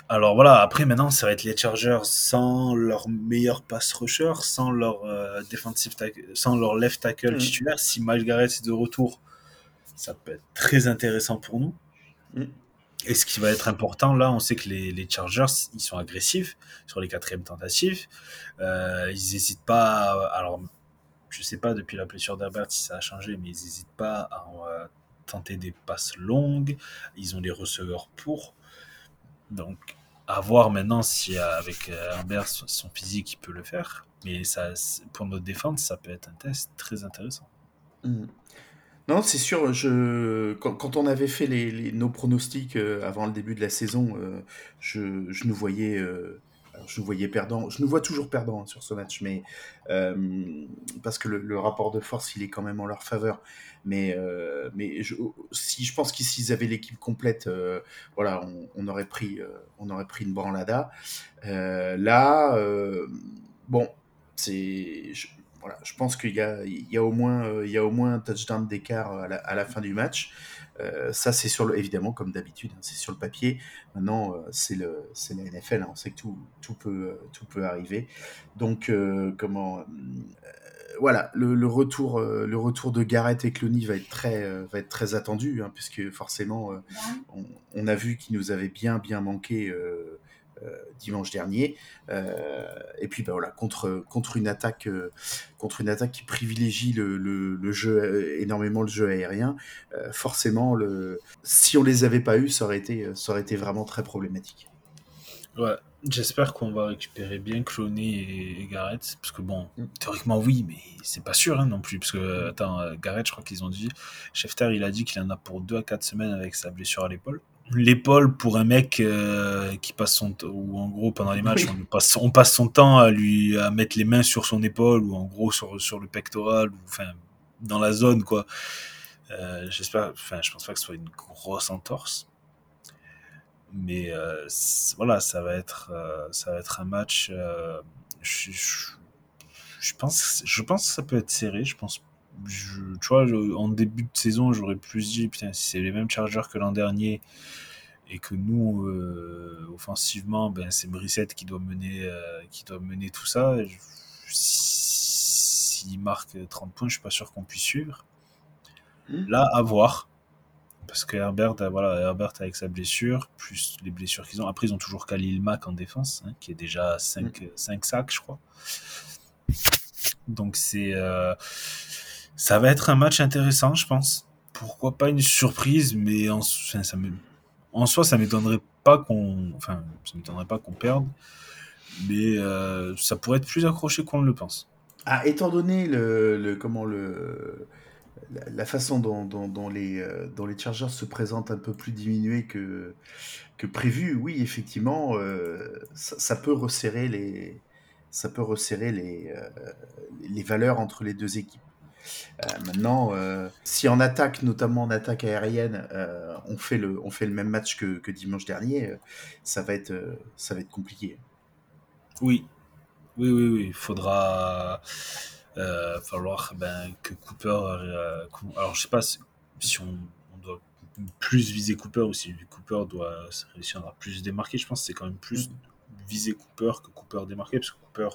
Alors voilà, après maintenant, ça va être les Chargers sans leur meilleur pass rusher, sans leur euh, defensive tackle, sans leur left tackle Mhm. titulaire. Si Miles Garrett est de retour, ça peut être très intéressant pour nous. Mhm. Et ce qui va être important, là, on sait que les, les Chargers, ils sont agressifs sur les quatrièmes tentatives. Euh, ils n'hésitent pas. à- alors, je sais pas depuis la blessure d'Herbert si ça a changé, mais ils n'hésitent pas à euh, tenter des passes longues. Ils ont les receveurs pour. Donc, à voir maintenant si euh, avec euh, Herbert, son physique, il peut le faire. Mais ça, pour notre défense, ça peut être un test très intéressant. Mhm. Non, c'est sûr. Quand, on avait fait nos pronostics avant le début de la saison, je, nous voyais, alors, je nous voyais perdant. Je nous vois toujours perdant hein, sur ce match, mais euh, parce que le, rapport de force, il est quand même en leur faveur. Mais, euh, mais je, si je pense que s'ils avaient l'équipe complète, euh, voilà, on, aurait pris, on aurait pris une branlada. Là, bon, c'est, je, voilà, je pense qu'il y a, il y a au moins, il y a au moins un touchdown d'écart à la, à la fin du match. Euh, ça, c'est sur le, évidemment, comme d'habitude, hein, c'est sur le papier. Maintenant, euh, c'est le, c'est la NFL. hein, on sait que tout, tout peut, euh, tout peut arriver. Donc, euh, comment, voilà, le, le retour, le retour de Garrett et Clooney va être très, va être très attendu, hein, puisque forcément, on, on a vu qu'il nous avait bien, bien manqué. Euh, dimanche dernier Euh, et puis bah, voilà contre contre une attaque euh, contre une attaque qui privilégie le, le, le jeu énormément le jeu aérien forcément le si on les avait pas eu ça aurait été ça aurait été vraiment très problématique Ouais, j'espère qu'on va récupérer bien Clooney et, et Garrett. Parce que bon, Mm. théoriquement oui, mais c'est pas sûr hein, non plus. Parce que, attends, euh, Garrett, je crois qu'ils ont dit. Schefter, il a dit qu'il en a pour 2 à 4 semaines avec sa blessure à l'épaule. L'épaule pour un mec euh, qui passe son temps, ou en gros pendant les matchs, Oui. on, passe, on passe son temps à lui à mettre les mains sur son épaule ou en gros sur, sur le pectoral, ou enfin dans la zone quoi. Euh, J'espère, enfin, je pense pas que ce soit une grosse entorse mais euh, voilà ça va être ça va être un match je, je, je pense je pense que ça peut être serré je pense je, tu vois je- en début de saison j'aurais plus dit putain si c'est les mêmes Chargers que l'an dernier et que nous euh, offensivement ben c'est Brissette qui doit mener euh, qui doit mener tout ça s'il marque 30 points je suis pas sûr qu'on puisse suivre Mhm. là à voir parce que Herbert, voilà, Herbert avec sa blessure, plus les blessures qu'ils ont. Après, ils ont toujours Khalil Mack en défense, hein, qui est déjà 5, sacs, je crois. Donc, c'est, euh, ça va être un match intéressant, je pense. Pourquoi pas une surprise, mais en, enfin, ça soi, ça m'étonnerait pas qu'on, enfin, ça m'étonnerait pas qu'on perde. Mais euh, ça pourrait être plus accroché qu'on ne le pense. Ah, étant donné le, le- comment le la, façon dont, dont- les euh, dont les Chargers se présentent un peu plus diminués que que prévu, oui, effectivement, euh, ça, peut resserrer les ça peut resserrer les les valeurs entre les deux équipes. Euh, maintenant, euh, si en attaque, notamment en attaque aérienne, euh, on fait le on fait le même match que, que dimanche dernier, ça va être ça va être compliqué. Oui, oui, oui, oui. Il faudra euh, falloir ben, que Cooper. euh, alors, je sais pas si on, on doit plus viser Cooper ou si Cooper doit réussir à plus démarquer. Je pense que c'est quand même plus viser Cooper que Cooper démarquer parce que Cooper,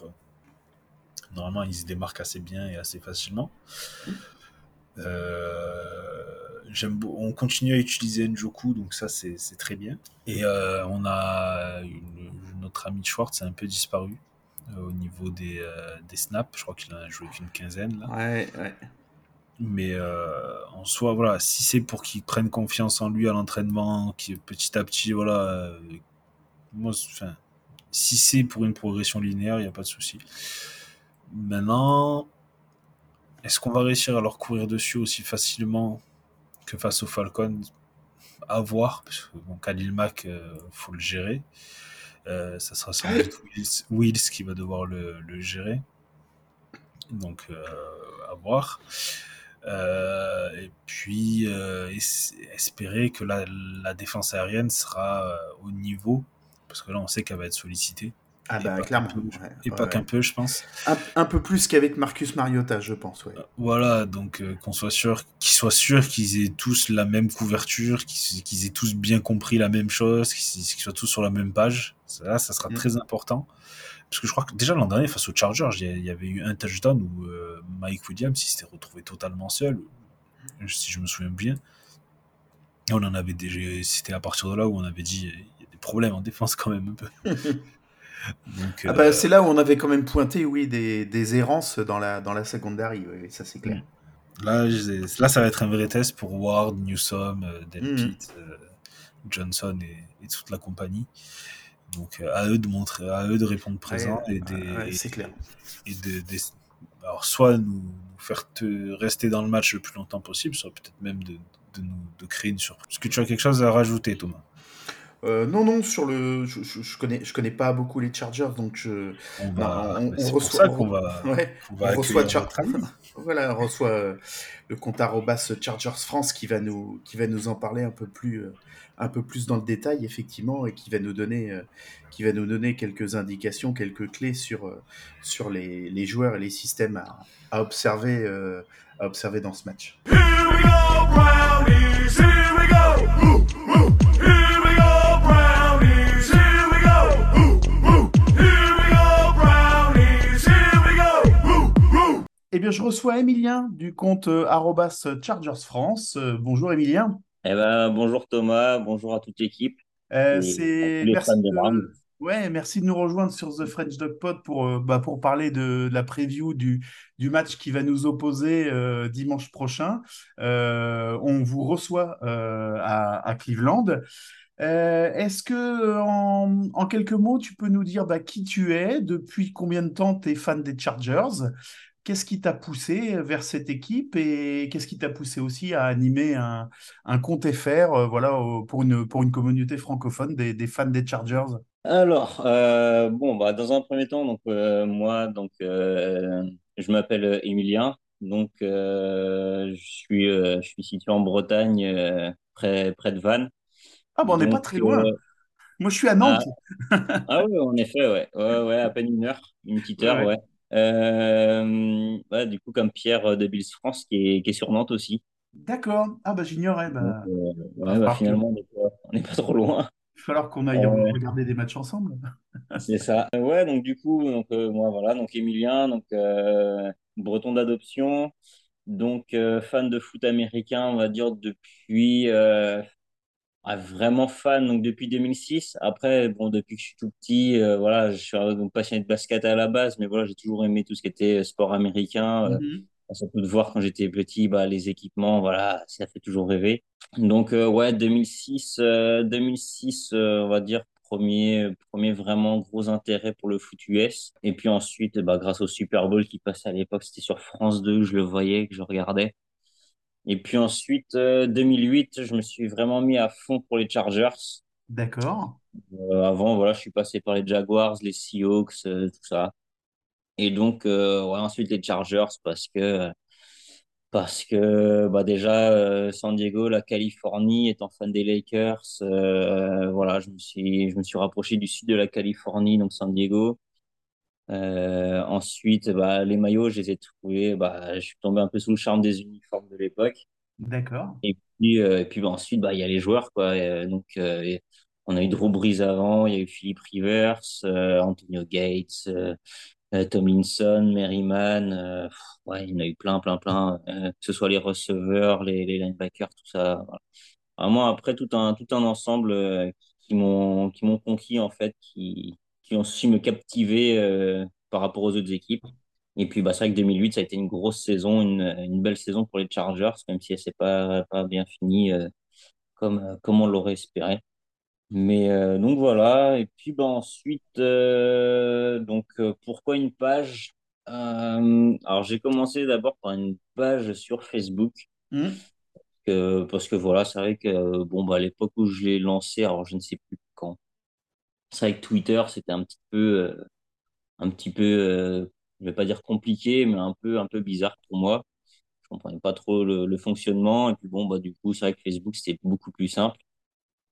normalement, il se démarque assez bien et assez facilement. Euh, j'aime beau- on continue à utiliser Njoku, donc ça c'est très bien. Et euh, on a une- notre ami Schwartz a un peu disparu euh, au niveau des, euh, des snaps. Je crois qu'il en a joué qu'une quinzaine là. Ouais, ouais. Mais euh, en soi, voilà, si c'est pour qu'il prenne confiance en lui à l'entraînement, petit à petit, voilà, euh, moi, enfin, si c'est pour une progression linéaire, il n'y a pas de souci. Maintenant, est-ce qu'on va réussir à leur courir dessus aussi facilement que face aux Falcons? À voir, parce que bon, Khalil euh, faut le gérer. Euh, ça sera sans doute Wills, qui va devoir le, gérer. Donc, euh, à voir. Et puis, es- espérer que la, défense aérienne sera au niveau, parce que là, on sait qu'elle va être sollicitée. Ah bah clairement. ouais, et ouais, qu'un peu, je pense. Un, un peu plus qu'avec Marcus Mariota, je pense, ouais. Voilà, donc euh, qu'on soit sûr, qu'ils soient sûrs qu'ils aient tous la même couverture, qu'ils aient tous bien compris la même chose, qu'ils soient tous sur la même page. Ça, ça sera Mm. très important. Parce que je crois que déjà l'an dernier, face aux Chargers, il y avait eu un touchdown où euh, Mike Williams il s'était retrouvé totalement seul, si je me souviens bien. Et on en avait déjà, c'était à partir de là où on avait dit il y a des problèmes en défense quand même un peu. Ah euh, bah, c'est là où on avait quand même pointé, oui, des, des errances dans la, dans la secondary, oui, ça c'est clair. Là, j'ai- là, ça va être un vrai test pour Ward, Newsom, euh, Mhm. Delpit, euh, Johnson et, et toute la compagnie. Donc, euh, à eux de montrer, à eux de répondre présent Ouais, et, des, ouais, c'est clair. et de, des- alors soit nous, nous faire te rester dans le match le plus longtemps possible, soit peut-être même de, de nous de créer une surprise. Est-ce que tu as quelque chose à rajouter, Thomas? Euh, non, non, sur le, je, je, je connais, je connais pas beaucoup les Chargers, donc je, On Non, va, on- on c'est pour reçoit- ça on- qu'on va, ouais, qu'on va on reçoit accueillir Char- notre ami. voilà, on reçoit euh, le compte arrobas Chargers France qui va nous, qui va nous en parler un peu plus, euh, un peu plus dans le détail, effectivement, et qui va nous donner, qui va nous donner quelques indications, quelques clés sur, sur les, les joueurs et les systèmes à, à observer, à observer dans ce match. Here we go, Eh bien, je reçois Emilien du compte euh, arrobas Chargers France. Euh, bonjour Emilien. Eh ben, bonjour Thomas, bonjour à toute l'équipe. Euh, c'est merci de de... Browns. Ouais, merci de nous rejoindre sur The French Dog Pod pour, euh, bah, pour parler de, de la preview du, du match qui va nous opposer euh, dimanche prochain. Euh, on vous reçoit euh, à, à Cleveland. Euh, est-ce que en, en quelques mots, tu peux nous dire bah, qui tu es, depuis combien de temps tu es fan des Chargers, qu'est-ce qui t'a poussé vers cette équipe et qu'est-ce qui t'a poussé aussi à animer un, un compte FR euh, voilà, pour, une, pour une communauté francophone des, des fans des Chargers? Alors, euh, bon, bah, dans un premier temps, donc euh, moi, donc je m'appelle Emilien, donc je suis, je suis situé en Bretagne, près, près de Vannes. Ah bon, on n'est pas très loin. Moi, je suis à Nantes. ah oui, en effet, ouais, ouais, ouais, à peine une heure, une petite heure, Ouais. ouais. Euh, ouais, du coup, comme Pierre de Bills France, qui est, qui est sur Nantes aussi. D'accord. Ah bah j'ignorais. Bah, euh, ouais, bah, finalement, on n'est pas, trop loin. il va falloir qu'on aille Euh, regarder des matchs ensemble. C'est ça. Euh, Ouais, donc du coup, donc euh, moi voilà, donc Emilien, donc euh, breton d'adoption, donc euh, fan de foot américain, on va dire depuis euh, ah, vraiment fan donc depuis 2006. Après bon, depuis que je suis tout petit, euh, voilà, je suis un passionné de basket à la base, mais voilà, j'ai toujours aimé tout ce qui était sport américain. Euh, Mhm. surtout de voir quand j'étais petit, bah les équipements, voilà, ça fait toujours rêver. Donc euh, ouais, 2006, euh, 2006, euh, on va dire premier, premier vraiment gros intérêt pour le foot US. Et puis ensuite, bah, grâce au Super Bowl qui passait à l'époque, c'était sur France 2, je le voyais, que je regardais. Et puis ensuite, euh, 2008, je me suis vraiment mis à fond pour les Chargers. D'accord. Euh, avant, voilà, je suis passé par les Jaguars, les Seahawks, euh, tout ça. Et donc, euh, ouais, ensuite les Chargers parce que parce que bah déjà San Diego, la Californie, étant fan des Lakers, voilà, je me suis je me suis rapproché du sud de la Californie, donc San Diego. Euh, ensuite, bah, les maillots, je les ai trouvés. Bah, je suis tombé un peu sous le charme des uniformes de l'époque. D'accord. Et puis, euh, et puis bah, ensuite, bah, il y a les joueurs, quoi. Et, euh, donc, et on a eu Drew Brees avant, il y a eu Philip Rivers, Antonio Gates, Tomlinson, Merriman. pff, ouais, il y en a eu plein, plein, plein. que ce soit les receveurs, les, les linebackers, tout ça. Voilà. Vraiment, après, tout un, tout un ensemble qui m'ont, qui m'ont conquis, en fait, qui, qui ont su me captiver euh, par rapport aux autres équipes. Et puis, bah, c'est vrai que 2008, ça a été une grosse saison, une, une belle saison pour les Chargers, même si elle s'est pas, pas bien finie euh, comme, euh, comme on l'aurait espéré. Mais euh, donc voilà. Et puis, bah, ensuite, donc, pourquoi une page? Alors, j'ai commencé d'abord par une page sur Facebook. Euh, parce que voilà, c'est vrai que euh, bon, bah, à l'époque où je l'ai lancé, alors je ne sais plus. C'est vrai que Twitter, c'était un petit peu, euh, un petit peu, euh, je vais pas dire compliqué, mais un peu, un peu bizarre pour moi. Je comprenais pas trop le, fonctionnement. Et puis bon, bah, du coup, c'est vrai que Facebook, c'était beaucoup plus simple.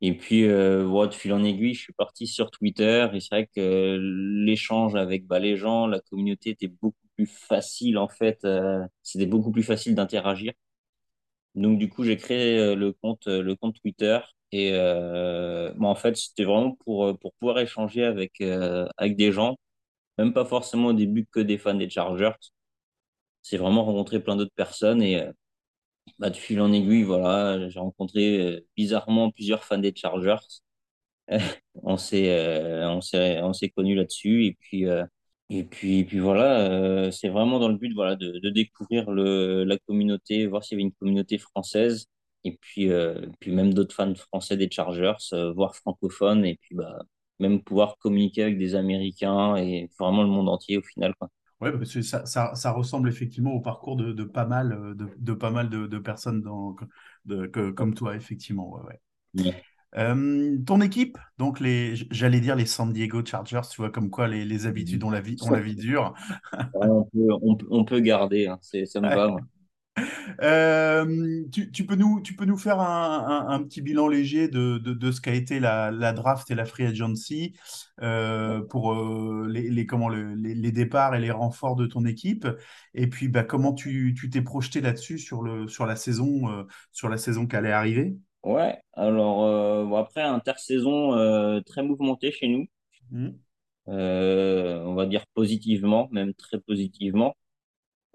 Et puis, euh, ouais, de fil en aiguille, je suis parti sur Twitter. Et c'est vrai que euh, l'échange avec bah, les gens, la communauté était beaucoup plus facile, en fait. euh, c'était beaucoup plus facile d'interagir. Donc, du coup, j'ai créé euh, le compte, euh, le compte Twitter. Et euh, bah, en fait, c'était vraiment pour, euh, pour pouvoir échanger avec, euh, avec des gens, même pas forcément au début que des fans des Chargers. C'est vraiment rencontrer plein d'autres personnes. Et bah, de fil en aiguille, voilà, j'ai rencontré bizarrement plusieurs fans des Chargers. On s'est on s'est on s'est connus là-dessus et puis et puis et puis voilà c'est vraiment dans le but voilà de, de découvrir le la communauté voir s'il y avait une communauté française et puis euh, puis même d'autres fans français des Chargers euh, voire francophones et puis bah même pouvoir communiquer avec des Américains et vraiment le monde entier au final quoi. Ouais, parce que ça, ça, ça ressemble effectivement au parcours de, de pas mal euh, de, de pas mal de, de personnes dans, que- comme toi, effectivement. Ouais, ouais. Ouais. Euh, ton équipe, donc les, j'allais dire les San Diego Chargers, tu vois, comme quoi les, les habitudes ont la vie, ont la vie dure. On peut on, on peut garder hein, c'est ça me va. Euh, tu, tu peux nous, tu peux nous faire un, un- un petit bilan léger de, de, de ce qu'a été la, la draft et la free agency euh, pour euh, les, les, comment, le- les, les départs et les renforts de ton équipe. Et puis, bah, comment tu, tu t'es projeté là-dessus sur le, sur la saison, sur la saison qui allait arriver? Ouais, alors bon, après intersaison très mouvementée chez nous euh, on va dire positivement, même très positivement.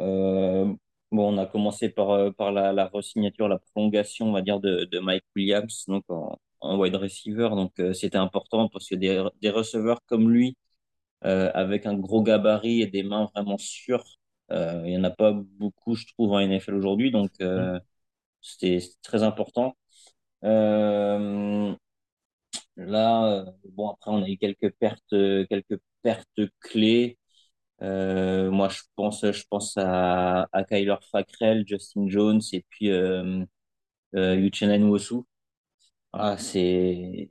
Euh, bon, on a commencé par, euh, par la, la re-signature, la prolongation, on va dire, de, de Mike Williams, donc en, en wide receiver. Donc, euh, c'était important parce que des, des receveurs comme lui, euh, avec un gros gabarit et des mains vraiment sûres, euh, il n'y en a pas beaucoup, je trouve, en NFL aujourd'hui. Donc, c'était très important. Là, bon, après, on a eu quelques pertes, quelques pertes clés. Euh, moi, je pense, je pense à, à Kyler Fackrell, Justin Jones et puis euh, euh, Uchenna Nwosu. Ah, c'est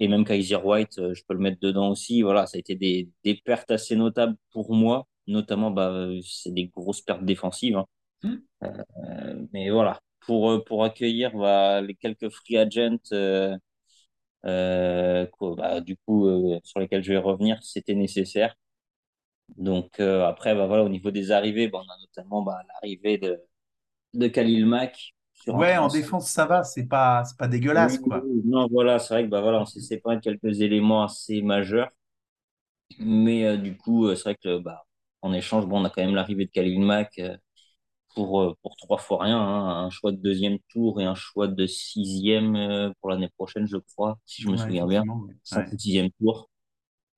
et même Kaiser White, euh, je peux le mettre dedans aussi. Voilà, ça a été des, des pertes assez notables pour moi, notamment bah c'est des grosses pertes défensives. hein. Hmm. Euh, mais voilà, pour pour accueillir bah, les quelques free agents quoi, bah, du coup sur lesquels je vais revenir, c'était nécessaire. Donc euh, après, bah, voilà, au niveau des arrivées, bah, on a notamment bah, l'arrivée de, de Khalil Mack sur Ouais, en défense, ça va, c'est pas, c'est pas dégueulasse, Oui, quoi. non, voilà, c'est vrai que bah, voilà, on s'est séparé de quelques éléments assez majeurs. Mais euh, du coup, euh, c'est vrai que bah, en échange, bon, on a quand même l'arrivée de Khalil Mack pour, pour trois fois rien, hein, un choix de deuxième tour et un choix de sixième pour l'année prochaine, je crois, si je me Ouais, souviens bien. ouais. Cinq Ouais. ou sixième tour.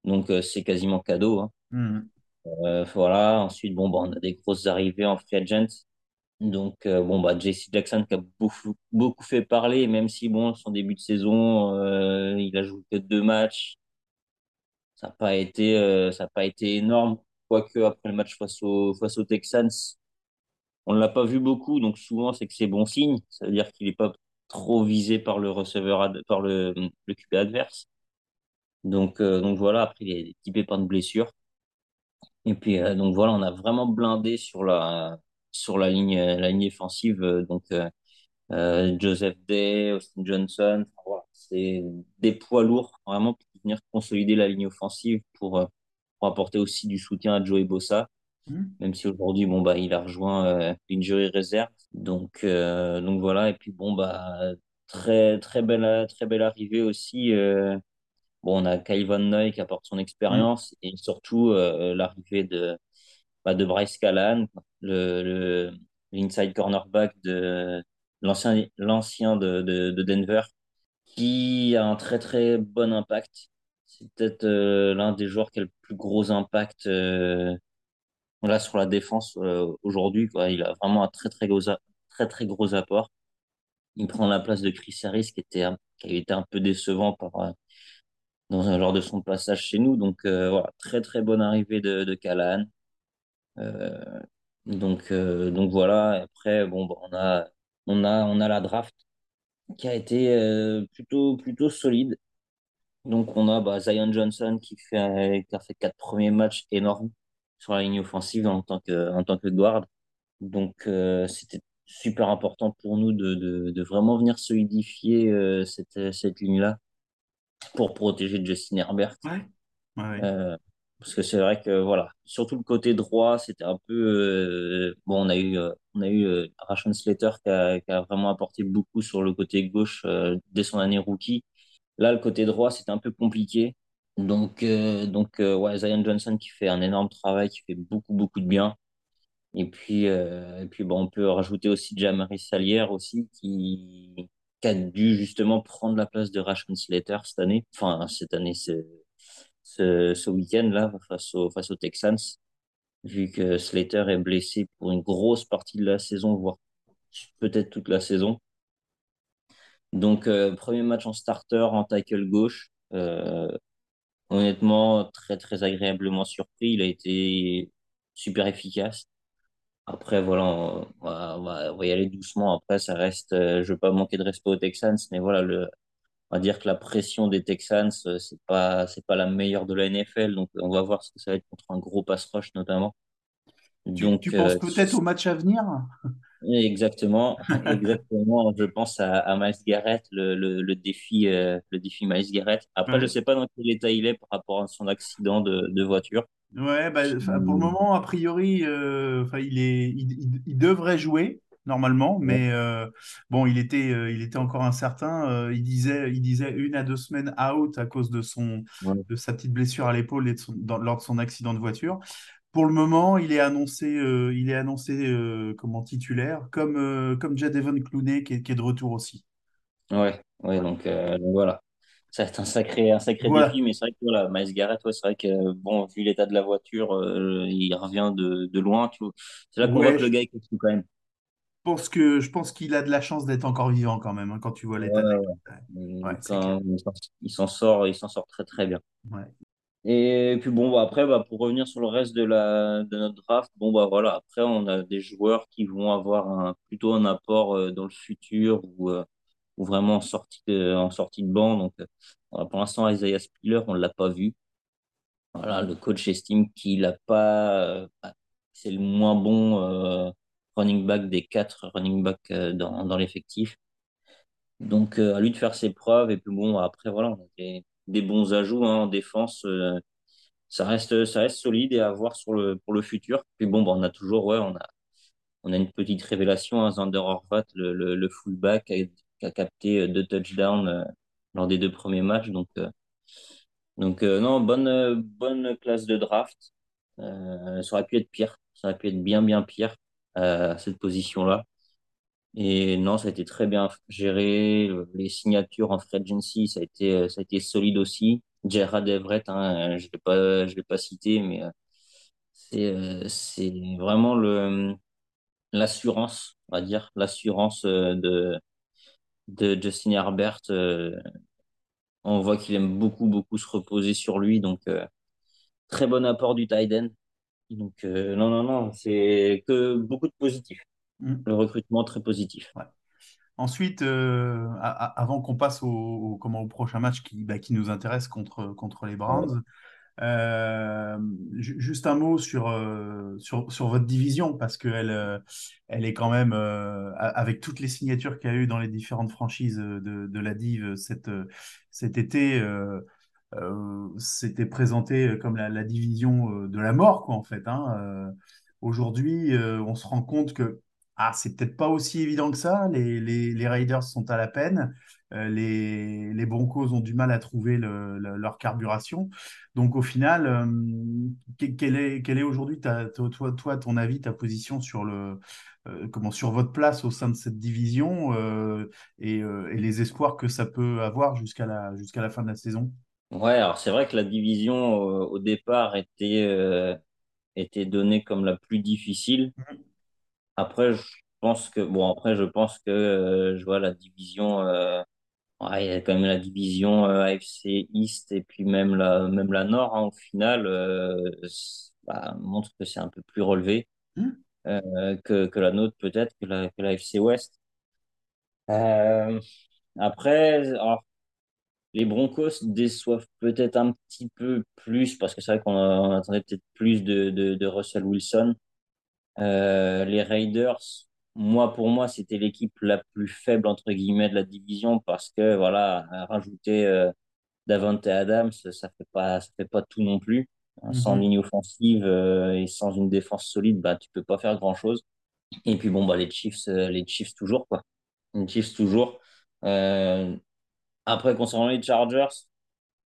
Donc c'est quasiment cadeau. Hein. Hmm. Euh, voilà. Ensuite, bon, bah, on a des grosses arrivées en free agent. Donc, euh, bon, bah, JC Jackson qui a beaucoup, beaucoup fait parler, même si, bon, son début de saison, euh, il a joué que deux matchs. ça n'a pas été, pas été énorme. Quoique après le match face aux, face aux Texans, on ne l'a pas vu beaucoup, donc souvent c'est que c'est bon signe. Ça veut dire qu'il n'est pas trop visé par le receveur, par le, le QB adverse. Donc, donc voilà, après il y a des petits pépins de blessure. Et puis euh, donc voilà, on a vraiment blindé sur la sur la ligne la ligne offensive. euh, donc euh, euh, Joseph Day, Austin Johnson, enfin, voilà, c'est des poids lourds vraiment pour venir consolider la ligne offensive pour, euh, pour apporter aussi du soutien à Joey Bossa. Hmm. Même si aujourd'hui bon bah il a rejoint euh, l'injury reserve. Donc euh, donc voilà et puis bon bah très très belle très belle arrivée aussi. Bon, on a Kyle Van Noy qui apporte son expérience et surtout euh, l'arrivée de, bah, de Bryce Callahan, le, l'inside cornerback de l'ancien, de, de, de Denver, qui a un très très bon impact. C'est peut-être euh, l'un des joueurs qui a le plus gros impact euh, là sur la défense aujourd'hui. Il a vraiment un très très gros, très très gros apport. Il prend la place de Chris Harris qui était qui a été un peu décevant par, dans un lors de son passage chez nous. Donc euh, voilà, très très bonne arrivée de, de Callahan. Euh, donc euh, donc voilà. Après bon, bah, on a la draft qui a été plutôt solide. Donc on a bah, Zion Johnson qui fait a fait quatre premiers matchs énormes sur la ligne offensive en tant que en guard. Donc c'était super important pour nous de, vraiment venir solidifier cette cette ligne-là pour protéger Justin Herbert. Ouais. Ouais, ouais. Euh, parce que c'est vrai que voilà, surtout le côté droit, c'était un peu euh, bon. On a eu, on a eu euh, Rashawn Slater qui a, qui a vraiment apporté beaucoup sur le côté gauche dès son année rookie. Là, le côté droit, c'était un peu compliqué. Donc, euh, donc euh, ouais, Zion Johnson qui fait un énorme travail, qui fait beaucoup, beaucoup de bien. Et puis, euh, et puis bon, on peut rajouter aussi Jamari Salière aussi qui, a dû justement prendre la place de Rashawn Slater cette année. Enfin, cette année, ce, ce week-end-là face, au, face aux Texans, vu que Slater est blessé pour une grosse partie de la saison, voire peut-être toute la saison. Donc, euh, premier match en starter, en tackle gauche. Euh, honnêtement, très, très agréablement surpris. Il a été super efficace. Après, voilà, on va, on va, on va y aller doucement. Après, ça reste, euh, je veux pas manquer de respect aux Texans, mais voilà, le, on va dire que la pression des Texans, euh, c'est pas, c'est pas la meilleure de la NFL. Donc, on va voir ce que ça va être contre un gros pass rush, notamment. Tu, tu Donc, penses euh, peut-être au match à venir? Exactement, exactement. Je pense à, à Miles Garrett, le, le, le défi, euh, le défi Miles Garrett. Après, je Ouais. sais pas dans quel état il est par rapport à son accident de, de voiture. Ouais, bah, pour le Hum, moment, a priori, euh, il est, il, il- il devrait jouer normalement, mais euh, bon, il était, euh, il était encore incertain. il disait, il disait une à deux semaines out à cause de son, ouais, de sa petite blessure à l'épaule et de son- dans- lors de son accident de voiture. Pour le moment, il est annoncé, euh, il est annoncé euh, comment titulaire, comme, euh, comme Jadavion Clowney qui est, qui est de retour aussi. ouais, ouais, donc, euh, donc voilà. Ça va être un sacré, un sacré défi, mais c'est vrai que voilà, Miles Garrett, ouais, c'est vrai que bon, vu l'état de la voiture, euh, il revient de, de loin, tu vois. C'est là qu'on voit Ouais, que le je gars est quand même. pense que, je pense qu'il a de la chance d'être encore vivant quand même, hein, quand tu vois l'état de Ouais, ouais. la... Ouais, il s'en sort, il s'en sort très très bien. Et puis bon, bah, après, bah, pour revenir sur le reste de notre draft, bon bah voilà, après on a des joueurs qui vont avoir plutôt un apport euh, dans le futur ou euh, ou vraiment en sortie de, en sortie de banc. Donc euh, pour l'instant, Isaiah Spiller, on l'a pas vu. Voilà, le coach estime qu'il a pas, c'est le moins bon running back des quatre running backs dans l'effectif. Donc à lui de faire ses preuves. Et puis bon, après voilà, on a des, des bons ajouts hein, en défense. euh, ça reste, ça reste solide et à voir pour le futur. Puis bon, bah, on a toujours, ouais, on a, on a une petite révélation, hein, Zander Horvath, le, fullback, qui a, capté euh, deux touchdowns euh, lors des deux premiers matchs. Donc, donc non, bonne, bonne classe de draft. Ça aurait pu être pire. Ça aurait pu être bien, bien pire à cette position-là. Et non, ça a été très bien géré. Le- Les signatures en free agency, ça a été, euh, ça a été solide aussi. Gerard Everett, hein, pas, je l'ai pas cité, mais euh, c'est, euh, c'est vraiment le, l'assurance, on va dire, l'assurance euh, de, de Justin Herbert euh, on voit qu'il aime beaucoup, beaucoup se reposer sur lui. Donc, euh, très bon apport du tight end. Donc, euh, non, non, non, c'est que beaucoup de positifs. Mm. Le recrutement très positif. Ensuite, euh, avant qu'on passe au, au- comment, au prochain match qui, bah, qui nous intéresse contre, contre les Browns, euh, ju- juste un mot sur, euh, sur, sur votre division, parce qu'elle elle est quand même, euh, avec toutes les signatures qu'il y a eu dans les différentes franchises de, de la Div cet, euh, cet été, c'était présenté comme la, la division de la mort, quoi, en fait. hein. Aujourd'hui, on se rend compte que ah, c'est peut-être pas aussi évident que ça. Les, les, les Raiders sont à la peine. Euh, les, les Broncos ont du mal à trouver le- le- leur carburation. Donc, au final, euh, que- quel est, quel est aujourd'hui, toi, toi, ton avis, ta position sur le, euh, comment, sur votre place au sein de cette division et, et les espoirs que ça peut avoir jusqu'à la, jusqu'à la fin de la saison? Ouais, alors c'est vrai que la division au départ était, était donnée comme la plus difficile. Après, je pense que, bon, après, je pense que euh, je vois la division, euh, ouais, il y a quand même la division euh, AFC East et puis même la, même la Nord, hein, au final, euh, bah, montre que c'est un peu plus relevé euh, que, que la nôtre, peut-être, que la, que la AFC West. Euh, après, alors, les Broncos déçoivent peut-être un petit peu plus parce que c'est vrai qu'on attendait peut-être plus de, de, de Russell Wilson. Euh, les Raiders, moi, pour moi, c'était l'équipe la plus faible, entre guillemets, de la division parce que, voilà, rajouter euh, Davante Adams, ça fait pas, ça fait pas tout non plus. Sans Mhm. ligne offensive euh, et sans une défense solide, bah, tu peux pas faire grand-chose. Et puis, bon, bah, les Chiefs, les Chiefs toujours, quoi. Les Chiefs toujours. Euh, après, concernant les Chargers,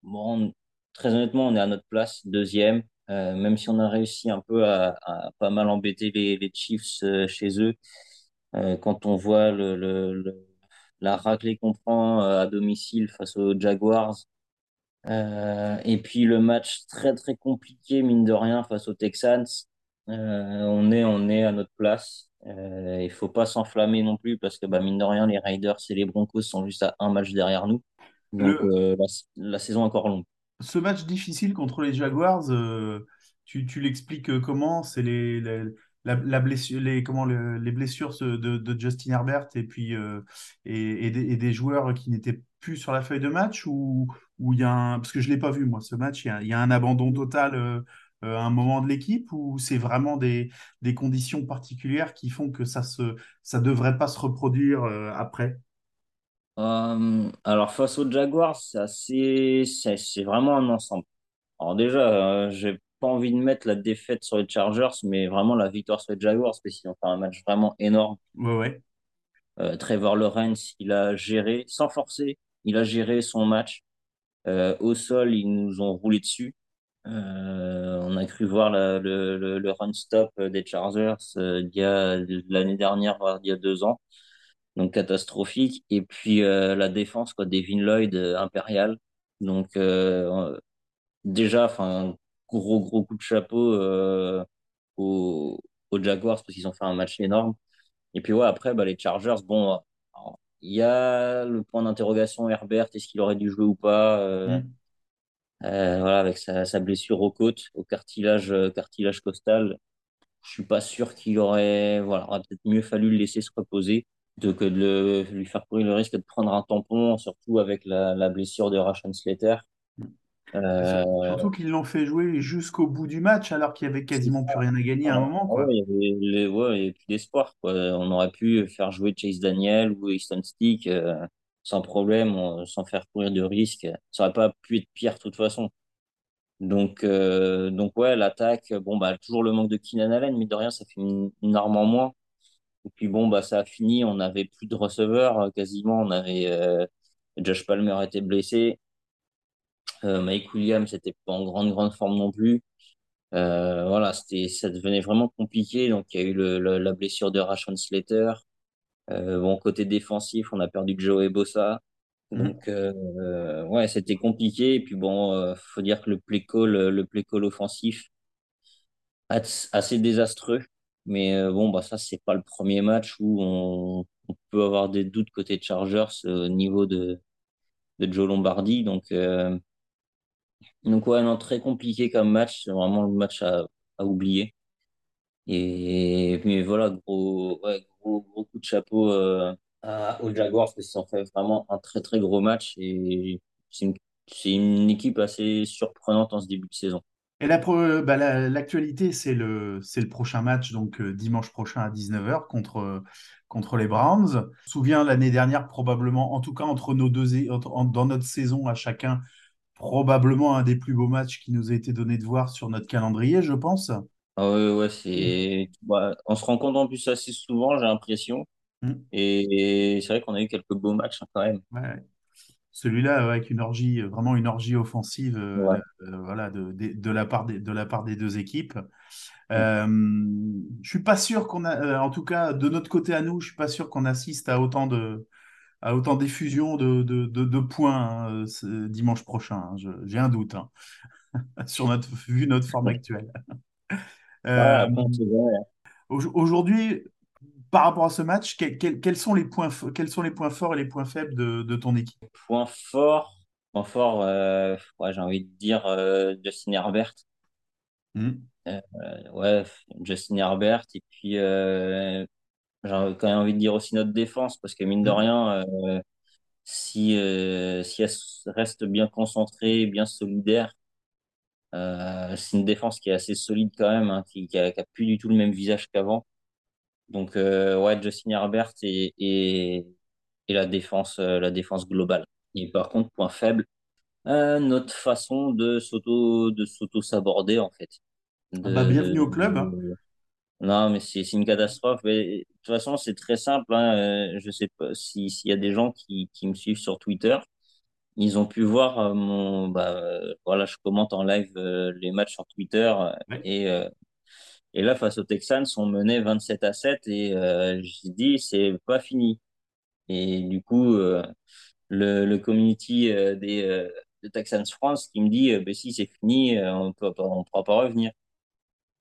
bon, très honnêtement, on est à notre place, deuxième. Euh, même si on a réussi un peu à, à pas mal embêter les, les Chiefs euh, chez eux, euh, quand on voit le, le, le- la raclée qu'on prend à domicile face aux Jaguars, et puis le match très très compliqué, mine de rien, face aux Texans, on est, on est à notre place. Il faut pas s'enflammer non plus parce que bah, mine de rien, les Raiders et les Broncos sont juste à un match derrière nous. Donc la, la saison est encore longue. Ce match difficile contre les Jaguars, euh, tu, l'expliques euh, comment? C'est les, la, blessure, les, comment, le- les blessures de, Justin Herbert et puis euh, et, des, joueurs qui n'étaient plus sur la feuille de match ou ou y a un, parce que je l'ai pas vu moi ce match, il y a, un abandon total à un moment de l'équipe ou c'est vraiment des, des conditions particulières qui font que ça se ça devrait pas se reproduire après? Euh, alors face aux Jaguars, c'est assez, c'est c'est vraiment un ensemble. Alors déjà, euh, j'ai pas envie de mettre la défaite sur les Chargers, mais vraiment la victoire sur les Jaguars, parce qu'ils ont fait un match vraiment énorme. Ouais, ouais. Euh, Trevor Lawrence, il a géré, sans forcer, il a géré son match. Euh, au sol, ils nous ont roulé dessus. On a cru voir la- le, le, le run-stop des Chargers il y a l'année dernière, voire il y a deux ans. Donc catastrophique. Et puis euh, la défense, quoi, Devin Lloyd, euh, impérial. Donc euh, déjà, enfin, gros gros coup de chapeau aux, aux Jaguars parce qu'ils ont fait un match énorme. Et puis ouais, après, bah, les Chargers, bon, il y a le point d'interrogation Herbert, est-ce qu'il aurait dû jouer ou pas euh, Mm. euh, voilà, avec sa, sa blessure aux côtes, au cartilage, euh, cartilage costal. Je suis pas sûr qu'il aurait, voilà, aurait peut-être mieux fallu le laisser se reposer plutôt que de le- lui faire courir le risque de prendre un tampon, surtout avec la, la blessure de Rashawn Slater. Euh, Surtout qu'ils l'ont fait jouer jusqu'au bout du match alors qu'il y avait quasiment plus rien à gagner à un moment, ouais, quoi. il y avait, ouais, plus d'espoir. On aurait pu faire jouer Chase Daniel ou Easton Stick euh, sans problème, on- sans faire courir de risque. Ça aurait pas pu être pire de toute façon. Donc, euh, donc ouais, l'attaque, bon, bah, toujours le manque de Keenan Allen, mais de rien, ça fait une, une arme en moins. Et puis bon, bah, ça a fini, on n'avait plus de receveurs euh, quasiment. On avait euh, Josh Palmer était blessé, euh, Mike Williams n'était pas en grande, grande forme non plus. Euh, voilà, c'était, ça devenait vraiment compliqué. Donc, il y a eu le, le- la blessure de Rashawn Slater. Bon, côté défensif, on a perdu Joey Bosa. Mhm. Donc, euh, ouais, c'était compliqué. Et puis bon, euh, faut dire que le play call, le play call offensif, as- assez désastreux. Mais euh, bon, bah ça, c'est pas le premier match où on, peut avoir des doutes côté Chargers euh, au niveau de, de Joe Lombardi. Donc, euh, donc ouais, très compliqué comme match. C'est vraiment le match à, à oublier. Et mais voilà, gros, ouais, gros, gros coup de chapeau aux Jaguars parce qu'ils ont fait vraiment un très très gros match et c'est une, c'est une équipe assez surprenante en ce début de saison. Et la pro- bah, la- l'actualité, c'est le, c'est le prochain match, donc euh, dimanche prochain à 19h contre, euh, contre les Browns. Je me souviens l'année dernière, probablement, en tout cas entre nos deux, é- entre- en- dans notre saison à chacun, probablement un des plus beaux matchs qui nous a été donné de voir sur notre calendrier, je pense. Ah ouais, ouais, c'est, ouais, on se rend compte en plus assez souvent, j'ai l'impression. Mm. Et, et c'est vrai qu'on a eu quelques beaux matchs hein, quand même. Ouais. Celui-là, avec une orgie, euh, vraiment une orgie offensive, euh, Ouais. euh, voilà, de, de, de la part des, de la part des deux équipes. Mm. Euh, je suis pas sûr qu'on a, euh, en tout cas, de notre côté à nous, je suis pas sûr qu'on assiste à autant de, à autant d'effusion de, de, de, de points hein, dimanche prochain. hein. J'ai un doute hein, sur notre, vu notre forme actuelle. Euh, aujourd'hui, par rapport à ce match, quels, sont les points, fo- quels sont les points forts et les points faibles de, de ton équipe? Point fort, point fort, euh, ouais, j'ai envie de dire euh, Justin Herbert. Hmm. Euh, ouais, Justin Herbert. Et puis, euh, j'ai quand même envie de dire aussi notre défense, parce que mine de Hmm. rien, si, si elle reste bien concentrée, bien solidaire, euh, c'est une défense qui est assez solide quand même, hein, qui, qui a, qui a plus du tout le même visage qu'avant. Donc, euh, ouais, Justin Herbert et, et, et la défense, euh, la défense globale. Et par contre, point faible, euh, notre façon de s'auto, de s'auto-saborder, en fait. Ah bah, bienvenue au club. hein. Non, mais c'est une catastrophe. Mais, de toute façon, c'est très simple. Hein. Je sais pas si s'il y a des gens qui, qui me suivent sur Twitter, ils ont pu voir mon. Bah, voilà, je commente en live euh, les matchs sur Twitter. Ouais. et, euh, et là, face aux Texans, on menait 27 à 7 et euh, j'ai dit, c'est pas fini. Et du coup, euh, le, le community euh, des euh, de Texans France qui me dit, bah, si c'est fini, on on pourra pas revenir.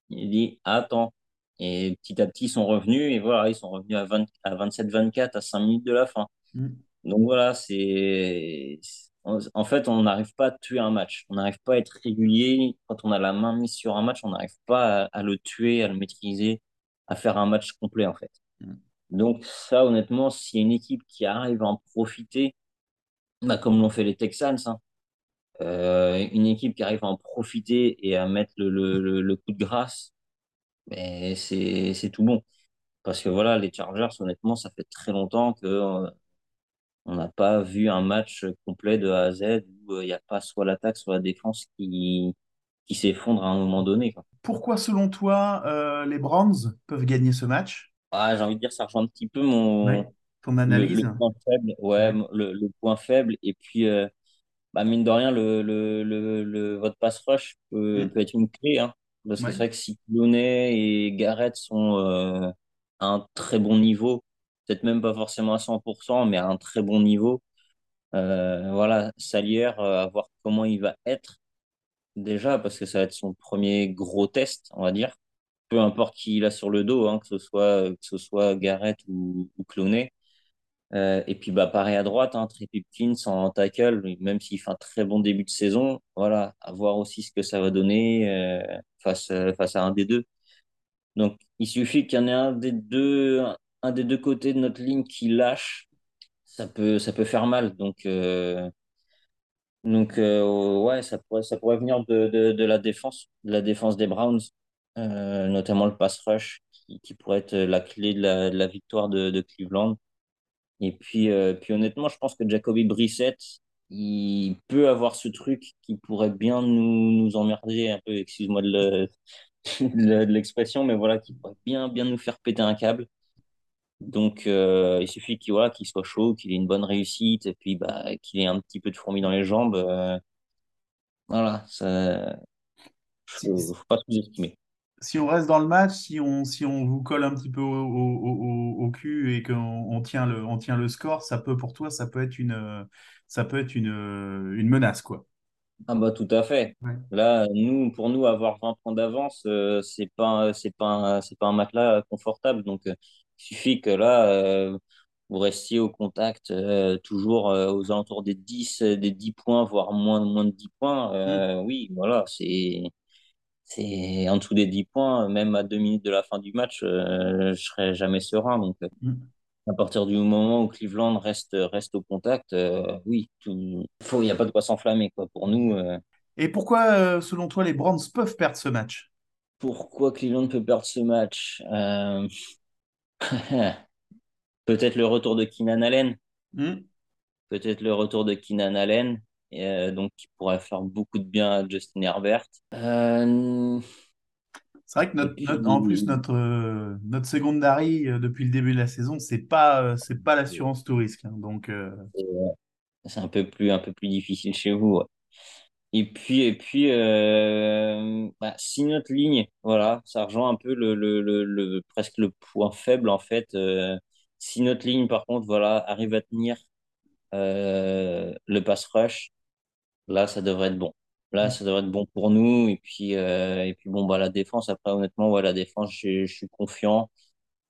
Il dit, attends. Et petit à petit, ils sont revenus, et voilà, ils sont revenus à 20, à 27-24 à 5 minutes de la fin. Hmm. Donc voilà, c'est, en en fait, on n'arrive pas à tuer un match. On n'arrive pas à être régulier. Quand on a la main mise sur un match, on n'arrive pas à, à le tuer, à le maîtriser, à faire un match complet, en fait. Hmm. Donc ça, honnêtement, s'il y a une équipe qui arrive à en profiter, bah, comme l'ont fait les Texans, hein, euh, une équipe qui arrive à en profiter et à mettre le, le, le, le coup de grâce, mais c'est, c'est tout bon. Parce que voilà, les Chargers, honnêtement, ça fait très longtemps que, euh, on n'a pas vu un match complet de A à Z où euh, il n'y a pas soit l'attaque, soit la défense qui, qui s'effondre à un moment donné, quoi. Pourquoi, selon toi, euh, les Browns peuvent gagner ce match? Ah, j'ai envie de dire, ça rejoint un petit peu Ouais. mon, Ton analyse? le point faible. Ouais, Ouais. le, le point faible. Et puis, euh, bah, mine de rien, le, le, votre pass rush peut, Hmm. peut être une clé, hein. Parce que c'est vrai que si Clooney et Garrett sont euh, à un très bon niveau, peut-être même pas forcément à 100%, mais à un très bon niveau, euh, voilà, Salière, euh, à voir comment il va être déjà, parce que ça va être son premier gros test, on va dire. Peu importe qui il a sur le dos, hein, que ce soit, que ce soit Garrett ou, ou Clooney. Euh, et puis bah pareil à droite, hein, Trey Pipkins en tackle, même s'il fait un très bon début de saison, voilà, à voir aussi ce que ça va donner euh, face, euh, face à un des deux. Donc il suffit qu'il y en ait un des deux, un des deux côtés de notre ligne qui lâche, ça peut, ça peut faire mal. Donc, euh, donc euh, ouais, ça pourrait, ça pourrait venir de, de, la défense, la défense des Browns, euh, notamment le pass rush, qui, pourrait être la clé de la, victoire de, Cleveland. Et puis, euh, puis honnêtement, je pense que Jacoby Brissett, il peut avoir ce truc qui pourrait bien nous, nous emmerder un peu, excuse-moi de l'expression, mais voilà, qui pourrait bien, bien nous faire péter un câble. Donc, euh, il suffit qu'il voilà, qu'il soit chaud, qu'il ait une bonne réussite, et puis bah, qu'il ait un petit peu de fourmis dans les jambes. euh, voilà, ça, faut, faut pas sous-estimer. si on reste dans le match, si on, si on vous colle un petit peu au, au- au- au cul et qu'on on tient le, on tient le score, ça peut pour toi, ça peut être une, ça peut être une, une menace, quoi. Ah bah tout à fait. Ouais. Là, nous, pour nous, avoir 20 points d'avance, euh, c'est pas, c'est pas, c'est pas un matelas confortable. Donc, euh, suffit que là, euh, vous restiez au contact euh, toujours euh, aux alentours des 10, euh, des 10 points, voire moins, moins de 10 points, Mm. oui, voilà, c'est, c'est en dessous des 10 points, même à deux minutes de la fin du match, je serais jamais serein. Donc, Mm. à partir du moment où Cleveland reste, reste au contact, euh, oui, il n'y a pas de quoi s'enflammer, quoi. Pour nous, euh, Et pourquoi, euh, selon toi, les Browns peuvent perdre ce match? pourquoi Cleveland peut perdre ce match? Peut-être le retour de Keenan Allen. Mm. Peut-être le retour de Keenan Allen. euh, donc, qui pourrait faire beaucoup de bien à Justin Herbert. Euh, C'est vrai que notre, notre- en plus, notre, euh, notre secondary, euh, depuis le début de la saison, c'est pas, c'est pas l'assurance tout risque. hein. donc, euh, c'est c'est un peu plus, un peu plus difficile chez vous. ouais. Et puis, et puis euh, bah, si notre ligne, voilà, ça rejoint un peu le, le, le, le- presque le point faible, en fait. euh, si notre ligne, par contre, voilà, arrive à tenir euh, le pass rush, Là, ça devrait être bon. Là, ça devrait être bon pour nous. Et puis, et puis bon, bah, la défense, après, honnêtement, ouais, la défense, je, je suis confiant.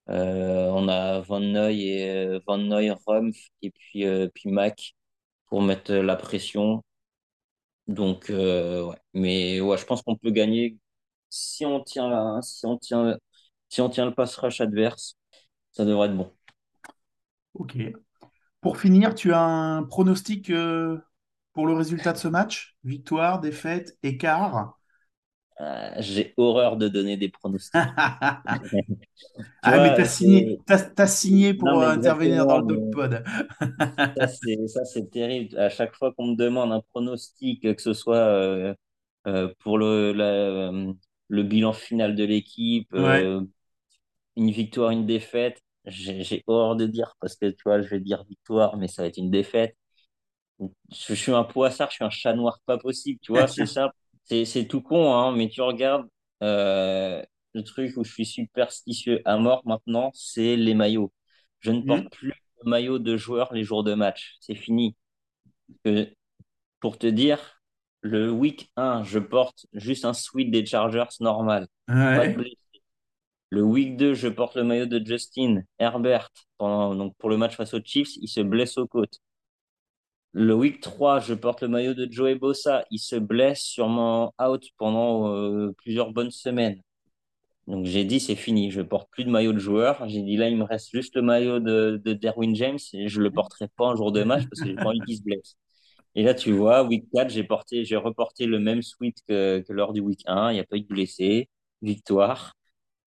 On a Van Noy et Van Noy, Rumpf et puis, puis Mac pour mettre la pression. Donc, euh, ouais. Mais ouais, je pense qu'on peut gagner si on tient si on si on tient le pass rush adverse, ça devrait être bon. ok. Pour finir, tu as un pronostic euh, pour le résultat de ce match? Victoire, défaite, écart? Euh, j'ai horreur de donner des pronostics. Ah, mais t'as signé, signé pour Non, euh, intervenir dans le Pod. Ça, c'est, terrible. À chaque fois qu'on me demande un pronostic, que ce soit euh, euh, pour le, la- le bilan final de l'équipe, Ouais. une victoire, une défaite, j'ai, horreur de dire parce que tu vois, je vais dire victoire, mais ça va être une défaite. Je, je suis un poissard, je suis un chat noir pas possible, tu vois, c'est ça. C'est, c'est tout con, hein, mais tu regardes euh, le truc où je suis superstitieux à mort maintenant, c'est les maillots. Je ne porte Hmm. plus de maillot de joueur les jours de match. C'est fini. Que- pour te dire, le week 1, je porte juste un sweat des Chargers normal. Pas de Ouais. blessé. Le week 2, je porte le maillot de Justin Herbert. Pendant, donc pour le match face aux Chiefs, il se blesse aux côtes. Le week 3, je porte le maillot de Joey Bossa. Il se blesse sûrement out pendant euh, plusieurs bonnes semaines. Donc j'ai dit, c'est fini. Je porte plus de maillot de joueur. J'ai dit, là, il me reste juste le maillot de, de Derwin James et je le porterai pas un jour de match parce que j'ai pas envie qu'il se blesse. Et là, tu vois, week 4, j'ai porté, j'ai reporté le même sweat que, que lors du week 1. Il n'y a pas eu de blessés. Victoire.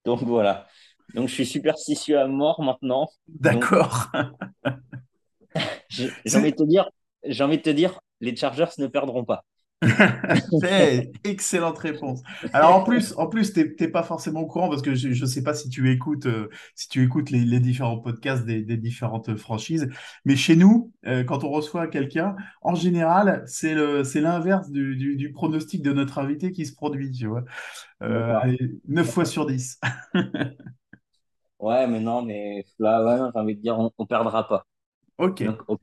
Donc voilà. Donc je suis superstitieux à mort maintenant. D'accord. j'ai envie de te dire, j'ai envie de te dire, les Chargers ne perdront pas. Excellente réponse. Alors en plus, en plus, t'es pas forcément au courant parce que je ne sais pas si tu écoutes, euh, si tu écoutes les, les différents podcasts des, des différentes franchises, mais chez nous, euh, quand on reçoit quelqu'un, en général, c'est le, c'est l'inverse du, du, du pronostic de notre invité qui se produit, tu vois. Euh, D'accord. allez, 9 fois sur 10. Ouais, mais non, mais là, ouais, j'ai envie de dire, on, on perdra pas. Ok. Donc, ok.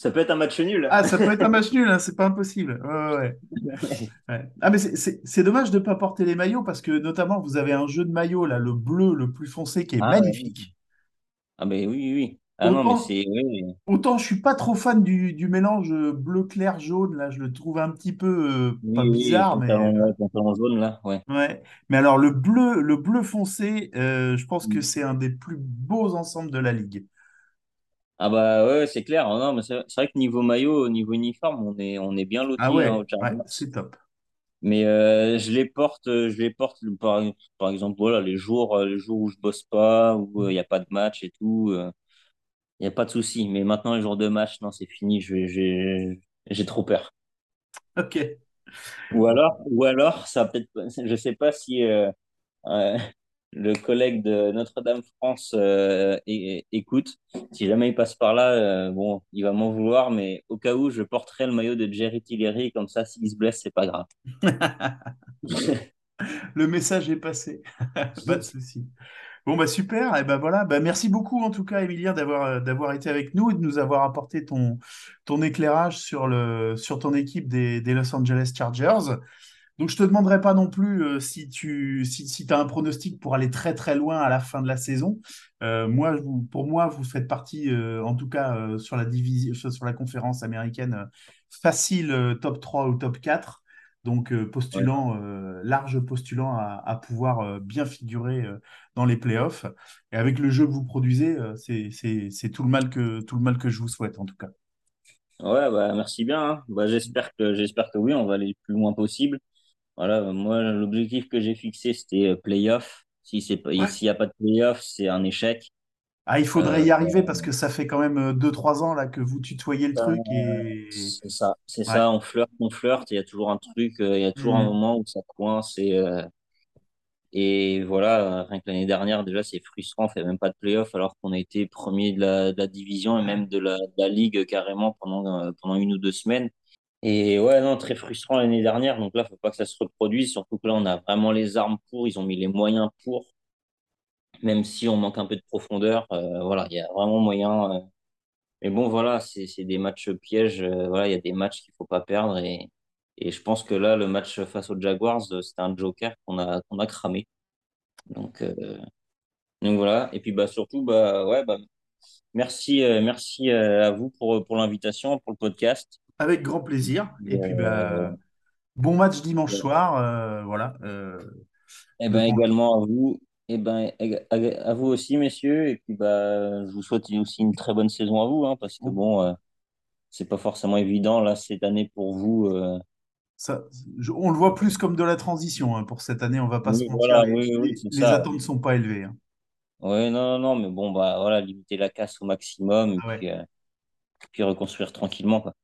Ça peut être un match nul. Ah, ça peut être un match nul, hein, c'est pas impossible. Ouais, ouais, ouais. Ouais. Ah, mais c'est- dommage de ne pas porter les maillots parce que notamment vous avez un jeu de maillot là, le bleu le plus foncé qui est Ah, magnifique. Ah, mais oui, oui. Ah non, mais Autant. Oui, autant je suis pas trop fan du, du mélange bleu clair jaune là, je le trouve un petit peu euh, pas Oui, oui, bizarre là, ouais. Mais alors le bleu le bleu foncé, euh, je pense que Mm. c'est un des plus beaux ensembles de la ligue. Ah, bah, ouais, c'est clair. Non, mais c'est c'est vrai que niveau maillot, niveau uniforme, on est, on est bien Ah hein, ouais, Chargers. c'est top. Mais euh, je les porte, euh, je les porte par, par exemple, voilà, les jours, euh, les jours où je bosse pas, où il n'y a pas de match et tout, il n'y a pas de souci. Mais maintenant, les jours de match, non, c'est fini, je vais- j'ai j'ai trop peur. Ok. Ou alors, ou alors, ça peut-être, je sais pas si euh, le collègue de Notre-Dame-France euh, é- écoute. Si jamais il passe par là, euh, bon, il va m'en vouloir, mais au cas où, je porterai le maillot de Jerry Tillery, comme ça, s'il se blesse, c'est pas grave. Le message est passé. Pas de souci. Bon, bah super. Et ben voilà. Bah, merci beaucoup, en tout cas, d'avoir euh, d'avoir été avec nous et de nous avoir apporté ton, ton éclairage sur, le, sur ton équipe des, des Los Angeles Chargers. Donc, je te demanderai pas non plus euh, si tu si, si as un pronostic pour aller très très loin à la fin de la saison. Euh, moi, vous- pour moi, vous faites partie, euh, en tout cas sur la division, sur la conférence américaine, facile top 3 ou top 4. Donc, postulant, large postulant à, à pouvoir bien figurer dans les playoffs. Et avec le jeu que vous produisez, c'est tout le mal que tout le mal que je vous souhaite, en tout cas. Ouais, bah, merci bien. hein. Bah, j'espère que, j'espère que oui, on va aller le plus loin possible. Voilà, euh, moi, l'objectif que j'ai fixé, c'était euh, playoff. Si c'est pas, Ouais. s'il n'y a pas de playoff, c'est un échec. Ah, il faudrait Euh, y arriver parce que ça fait quand même euh, deux trois ans là que vous tutoyez le truc et c'est ça, c'est ouais. ça, on flirte, on flirte, il y a toujours un truc, euh, il y a toujours un Mm. moment où ça coince et, euh, et voilà, euh, rien que l'année dernière, déjà, c'est frustrant, on fait même pas de playoff alors qu'on a été premier de la, de la division et même de la, de la ligue carrément pendant, euh, pendant une ou deux semaines. Et ouais, non, très frustrant l'année dernière. Donc là, faut pas que ça se reproduise. Surtout que là, on a vraiment les armes pour. Ils ont mis les moyens pour. Même si on manque un peu de profondeur, euh, voilà, il y a vraiment moyen. euh. Mais bon, voilà, c'est des matchs pièges. euh, voilà, il y a des matchs qu'il faut pas perdre. Et, et je pense que là, le match face aux Jaguars, euh, c'était un joker qu'on a qu'on a cramé. Donc donc voilà. Et puis bah surtout bah ouais bah merci merci à vous pour pour l'invitation pour le podcast. Avec grand plaisir. Et, Et puis euh, bah bon match dimanche soir, euh, voilà. euh, Eh ben bon- également à vous, eh ben à, vous aussi messieurs, et puis bah je vous souhaite aussi une très bonne saison à vous, hein, parce que bon, euh, c'est pas forcément évident là cette année pour vous. euh. ça, je- on le voit plus comme de la transition hein, pour cette année. On va pas se Oui, mentir, voilà, les, oui, oui, attentes sont pas élevées. hein. Ouais, non, non, non, mais bon bah voilà, limiter la casse au maximum et Ah ouais, puis, euh, puis reconstruire tranquillement quoi.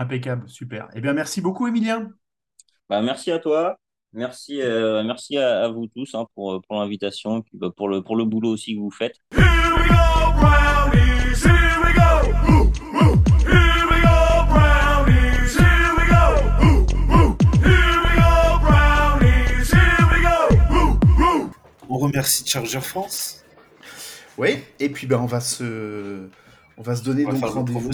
Impeccable, super. Eh bien, merci beaucoup, Emilien. Bah merci à toi, merci, euh, merci à, à vous tous hein, pour pour l'invitation et puis bah, pour le pour le boulot aussi que vous faites. Here we go, brownies. Here we go. Ooh, ooh. Here we go, brownies. Here we go. Ooh, ooh. Here we go, brownies. Here we go. Ooh, ooh. On remercie Charger France. Oui, et puis ben, on va se, on va se donner On va donc rendez-vous.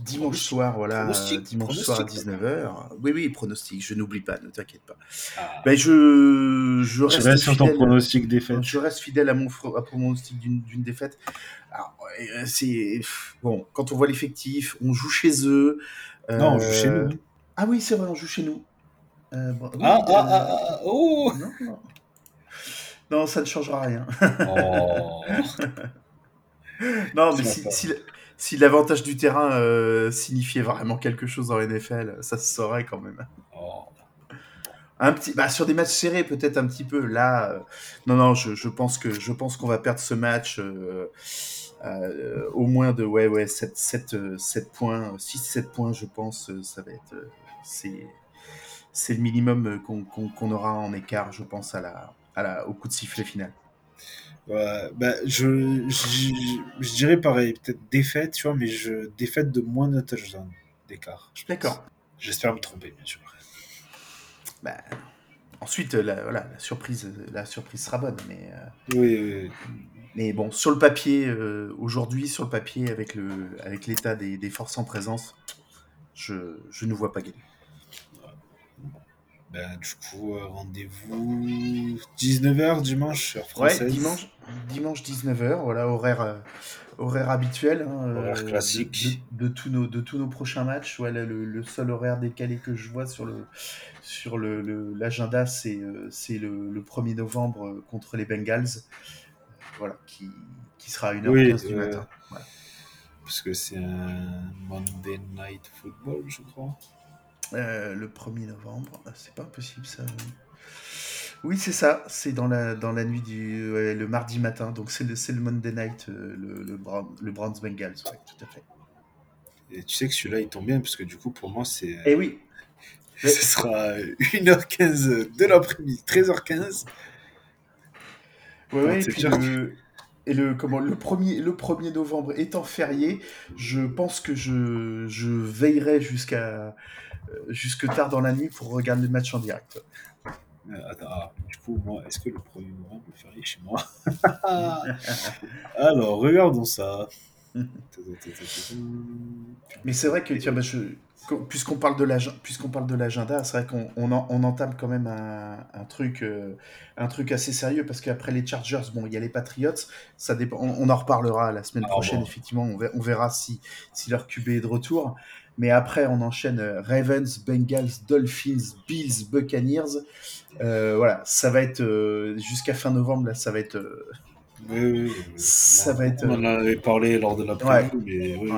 Dimanche Pronostic. soir, voilà, Pronostic. euh, dimanche soir à Pronostic. 19h. Oui, oui, pronostic, je n'oublie pas, ne t'inquiète pas. Ah. Ben, je, je reste restes sur ton fidèle. pronostic défaite. Je reste fidèle à mon, à mon pronostic d'une d'une défaite. Alors, euh, c'est bon quand on voit l'effectif, on joue chez eux. Non, on joue euh, chez nous. Ah oui, c'est vrai, on joue chez nous. Euh, bon, oui, Ah, euh, ah, ah, ah, oh Non, non. Non, ça ne changera rien. Oh. Non, mais si, si l'avantage du terrain euh, signifiait vraiment quelque chose dans NFL, ça se saurait quand même. Oh. Un petit, bah, sur des matchs serrés, peut-être un petit peu. Là, euh, non, non, je, je pense que je pense qu'on va perdre ce match euh, au moins de ouais, ouais, 7, 7, euh, 7 points, 6, 7 points, je pense. Ça va être, c'est, c'est le minimum qu'on aura en écart, je pense, à la, à la, au coup de sifflet final. Ouais, bah, je, je, je dirais pareil, peut-être défaite, tu vois, mais je, défaite de moins de touchdowns d'écart. je pense. D'accord. J'espère me tromper, bien sûr. Bah, ensuite, la, voilà, la surprise, la surprise sera bonne, mais. euh, Oui, oui, oui. Mais bon, sur le papier, euh, aujourd'hui, sur le papier, avec le, avec l'état des, des forces en présence, je, je ne vois pas gagner. Ben, du coup, euh, rendez-vous 19h dimanche, Ouais, française. dimanche, dimanche 19h, voilà, horaire, euh, horaire habituel. hein, Horaire euh, classique. De, de- de tous nos, de tous nos prochains matchs. Voilà, le, le seul horaire décalé que je vois sur le sur le, le- l'agenda, c'est c'est le, le 1er novembre contre les Bengals. Voilà, qui, qui sera à 1h15 Oui, du matin. Voilà. Parce que c'est un Monday Night Football, je crois. Euh, le 1er novembre, Ah, c'est pas possible ça. Oui, c'est ça, c'est dans la, dans la nuit du ouais, le mardi matin, donc c'est le, le Monday night, euh, le, le, Brown- le Browns Bengals, ouais, tout à fait. Et tu sais que celui-là, il tombe bien, parce que du coup, pour moi, c'est. Et oui, Ce sera 1h15 de l'après-midi, 13h15. ouais, ouais, et puis le, et le, comment, le, 1er, le 1er novembre étant férié, je pense que je, je veillerai jusqu'à jusque tard dans la nuit pour regarder le match en direct. Euh, attends, du coup, moi, est-ce que le 1er novembre, le férié chez moi? Alors, regardons ça. Mais c'est vrai que, tiens, bah, puisqu'on parle de l'agenda, c'est vrai qu'on on en- on entame quand même un, un truc, euh, un truc assez sérieux parce qu'après les Chargers, bon, il y a les Patriots, ça dépend. On, on en reparlera la semaine Ah, prochaine, bon. effectivement, on verra, si, si leur QB est de retour. Mais après, on enchaîne euh, Ravens, Bengals, Dolphins, Bills, Buccaneers. Euh, voilà, ça va être euh, jusqu'à fin novembre. Là, ça va être. Euh, Oui, oui, oui. Ça va être- On en avait parlé lors de la preview, mais oui,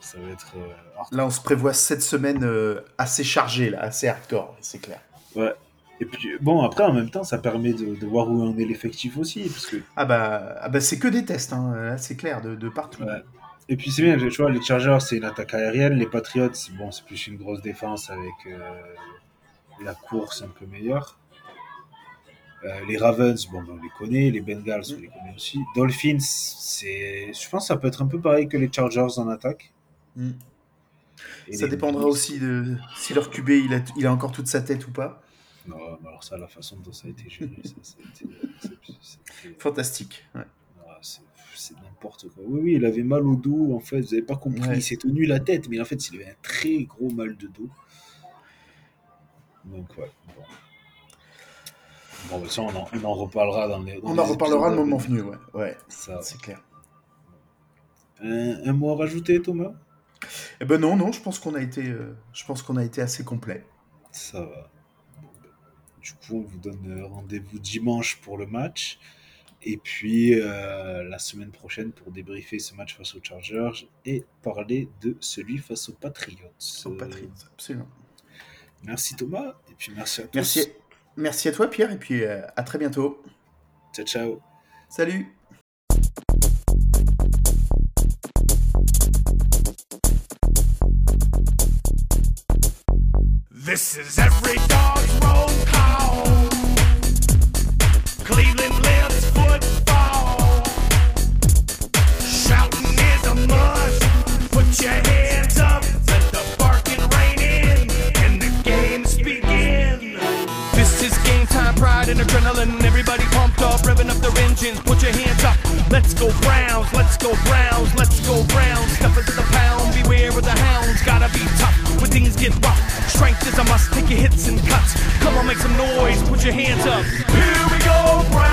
ça va être. euh, Là, on se prévoit cette semaine euh, assez chargée, là, assez hardcore, c'est clair. Ouais. Et puis, bon, après, en même temps, ça permet de, de voir où en est l'effectif aussi. Parce que, Ah bah, ah bah c'est que des tests, hein, c'est clair, de, de partout. Ouais. et puis, c'est bien, tu vois, les Chargers, c'est une attaque aérienne. Les Patriots, c'est- bon, c'est plus une grosse défense avec euh, la course un peu meilleure. Euh, les Ravens, bon, ben, on les connaît. Les Bengals, on les connaît aussi. Dolphins, c'est, je pense que ça peut être un peu pareil que les Chargers en attaque. Mm. Et Ça dépendra aussi de si leur QB il a, il a encore toute sa tête ou pas. Non, mais alors ça, la façon dont ça a été géré, ça, ça a été- Fantastique. ouais. ah, c'est c'est n'importe quoi. Oui, oui, il avait mal au dos, en fait, vous n'avez pas compris. Ouais. Il s'est tenu la tête, mais en fait, il avait un très gros mal de dos. Donc, ouais. Bon, bon bah, ça, on en, on en reparlera dans les. dans On les en reparlera le moment venu, ouais. ouais c'est clair. un, un mot à rajouter, Thomas? Eh ben non, non, je pense qu'on a été, euh, je pense qu'on a été assez complet. Ça va. Bon, ben, du coup, on vous donne euh, rendez-vous dimanche pour le match. Et puis euh, la semaine prochaine pour débriefer ce match face aux Chargers et parler de celui face aux Patriots. Aux Euh, Patriots, absolument. Merci Thomas. Et puis merci à tous. Merci, merci à toi Pierre et puis euh, à très bientôt. Ciao, ciao. Salut. This is every and adrenaline. Everybody pumped up, revving up their engines. Put your hands up. Let's go Browns, let's go Browns, let's go Browns. Step into the pound, beware of the hounds. Gotta be tough when things get rough. Strength is a must, take your hits and cuts. Come on, make some noise, put your hands up. Here we go, Brownies,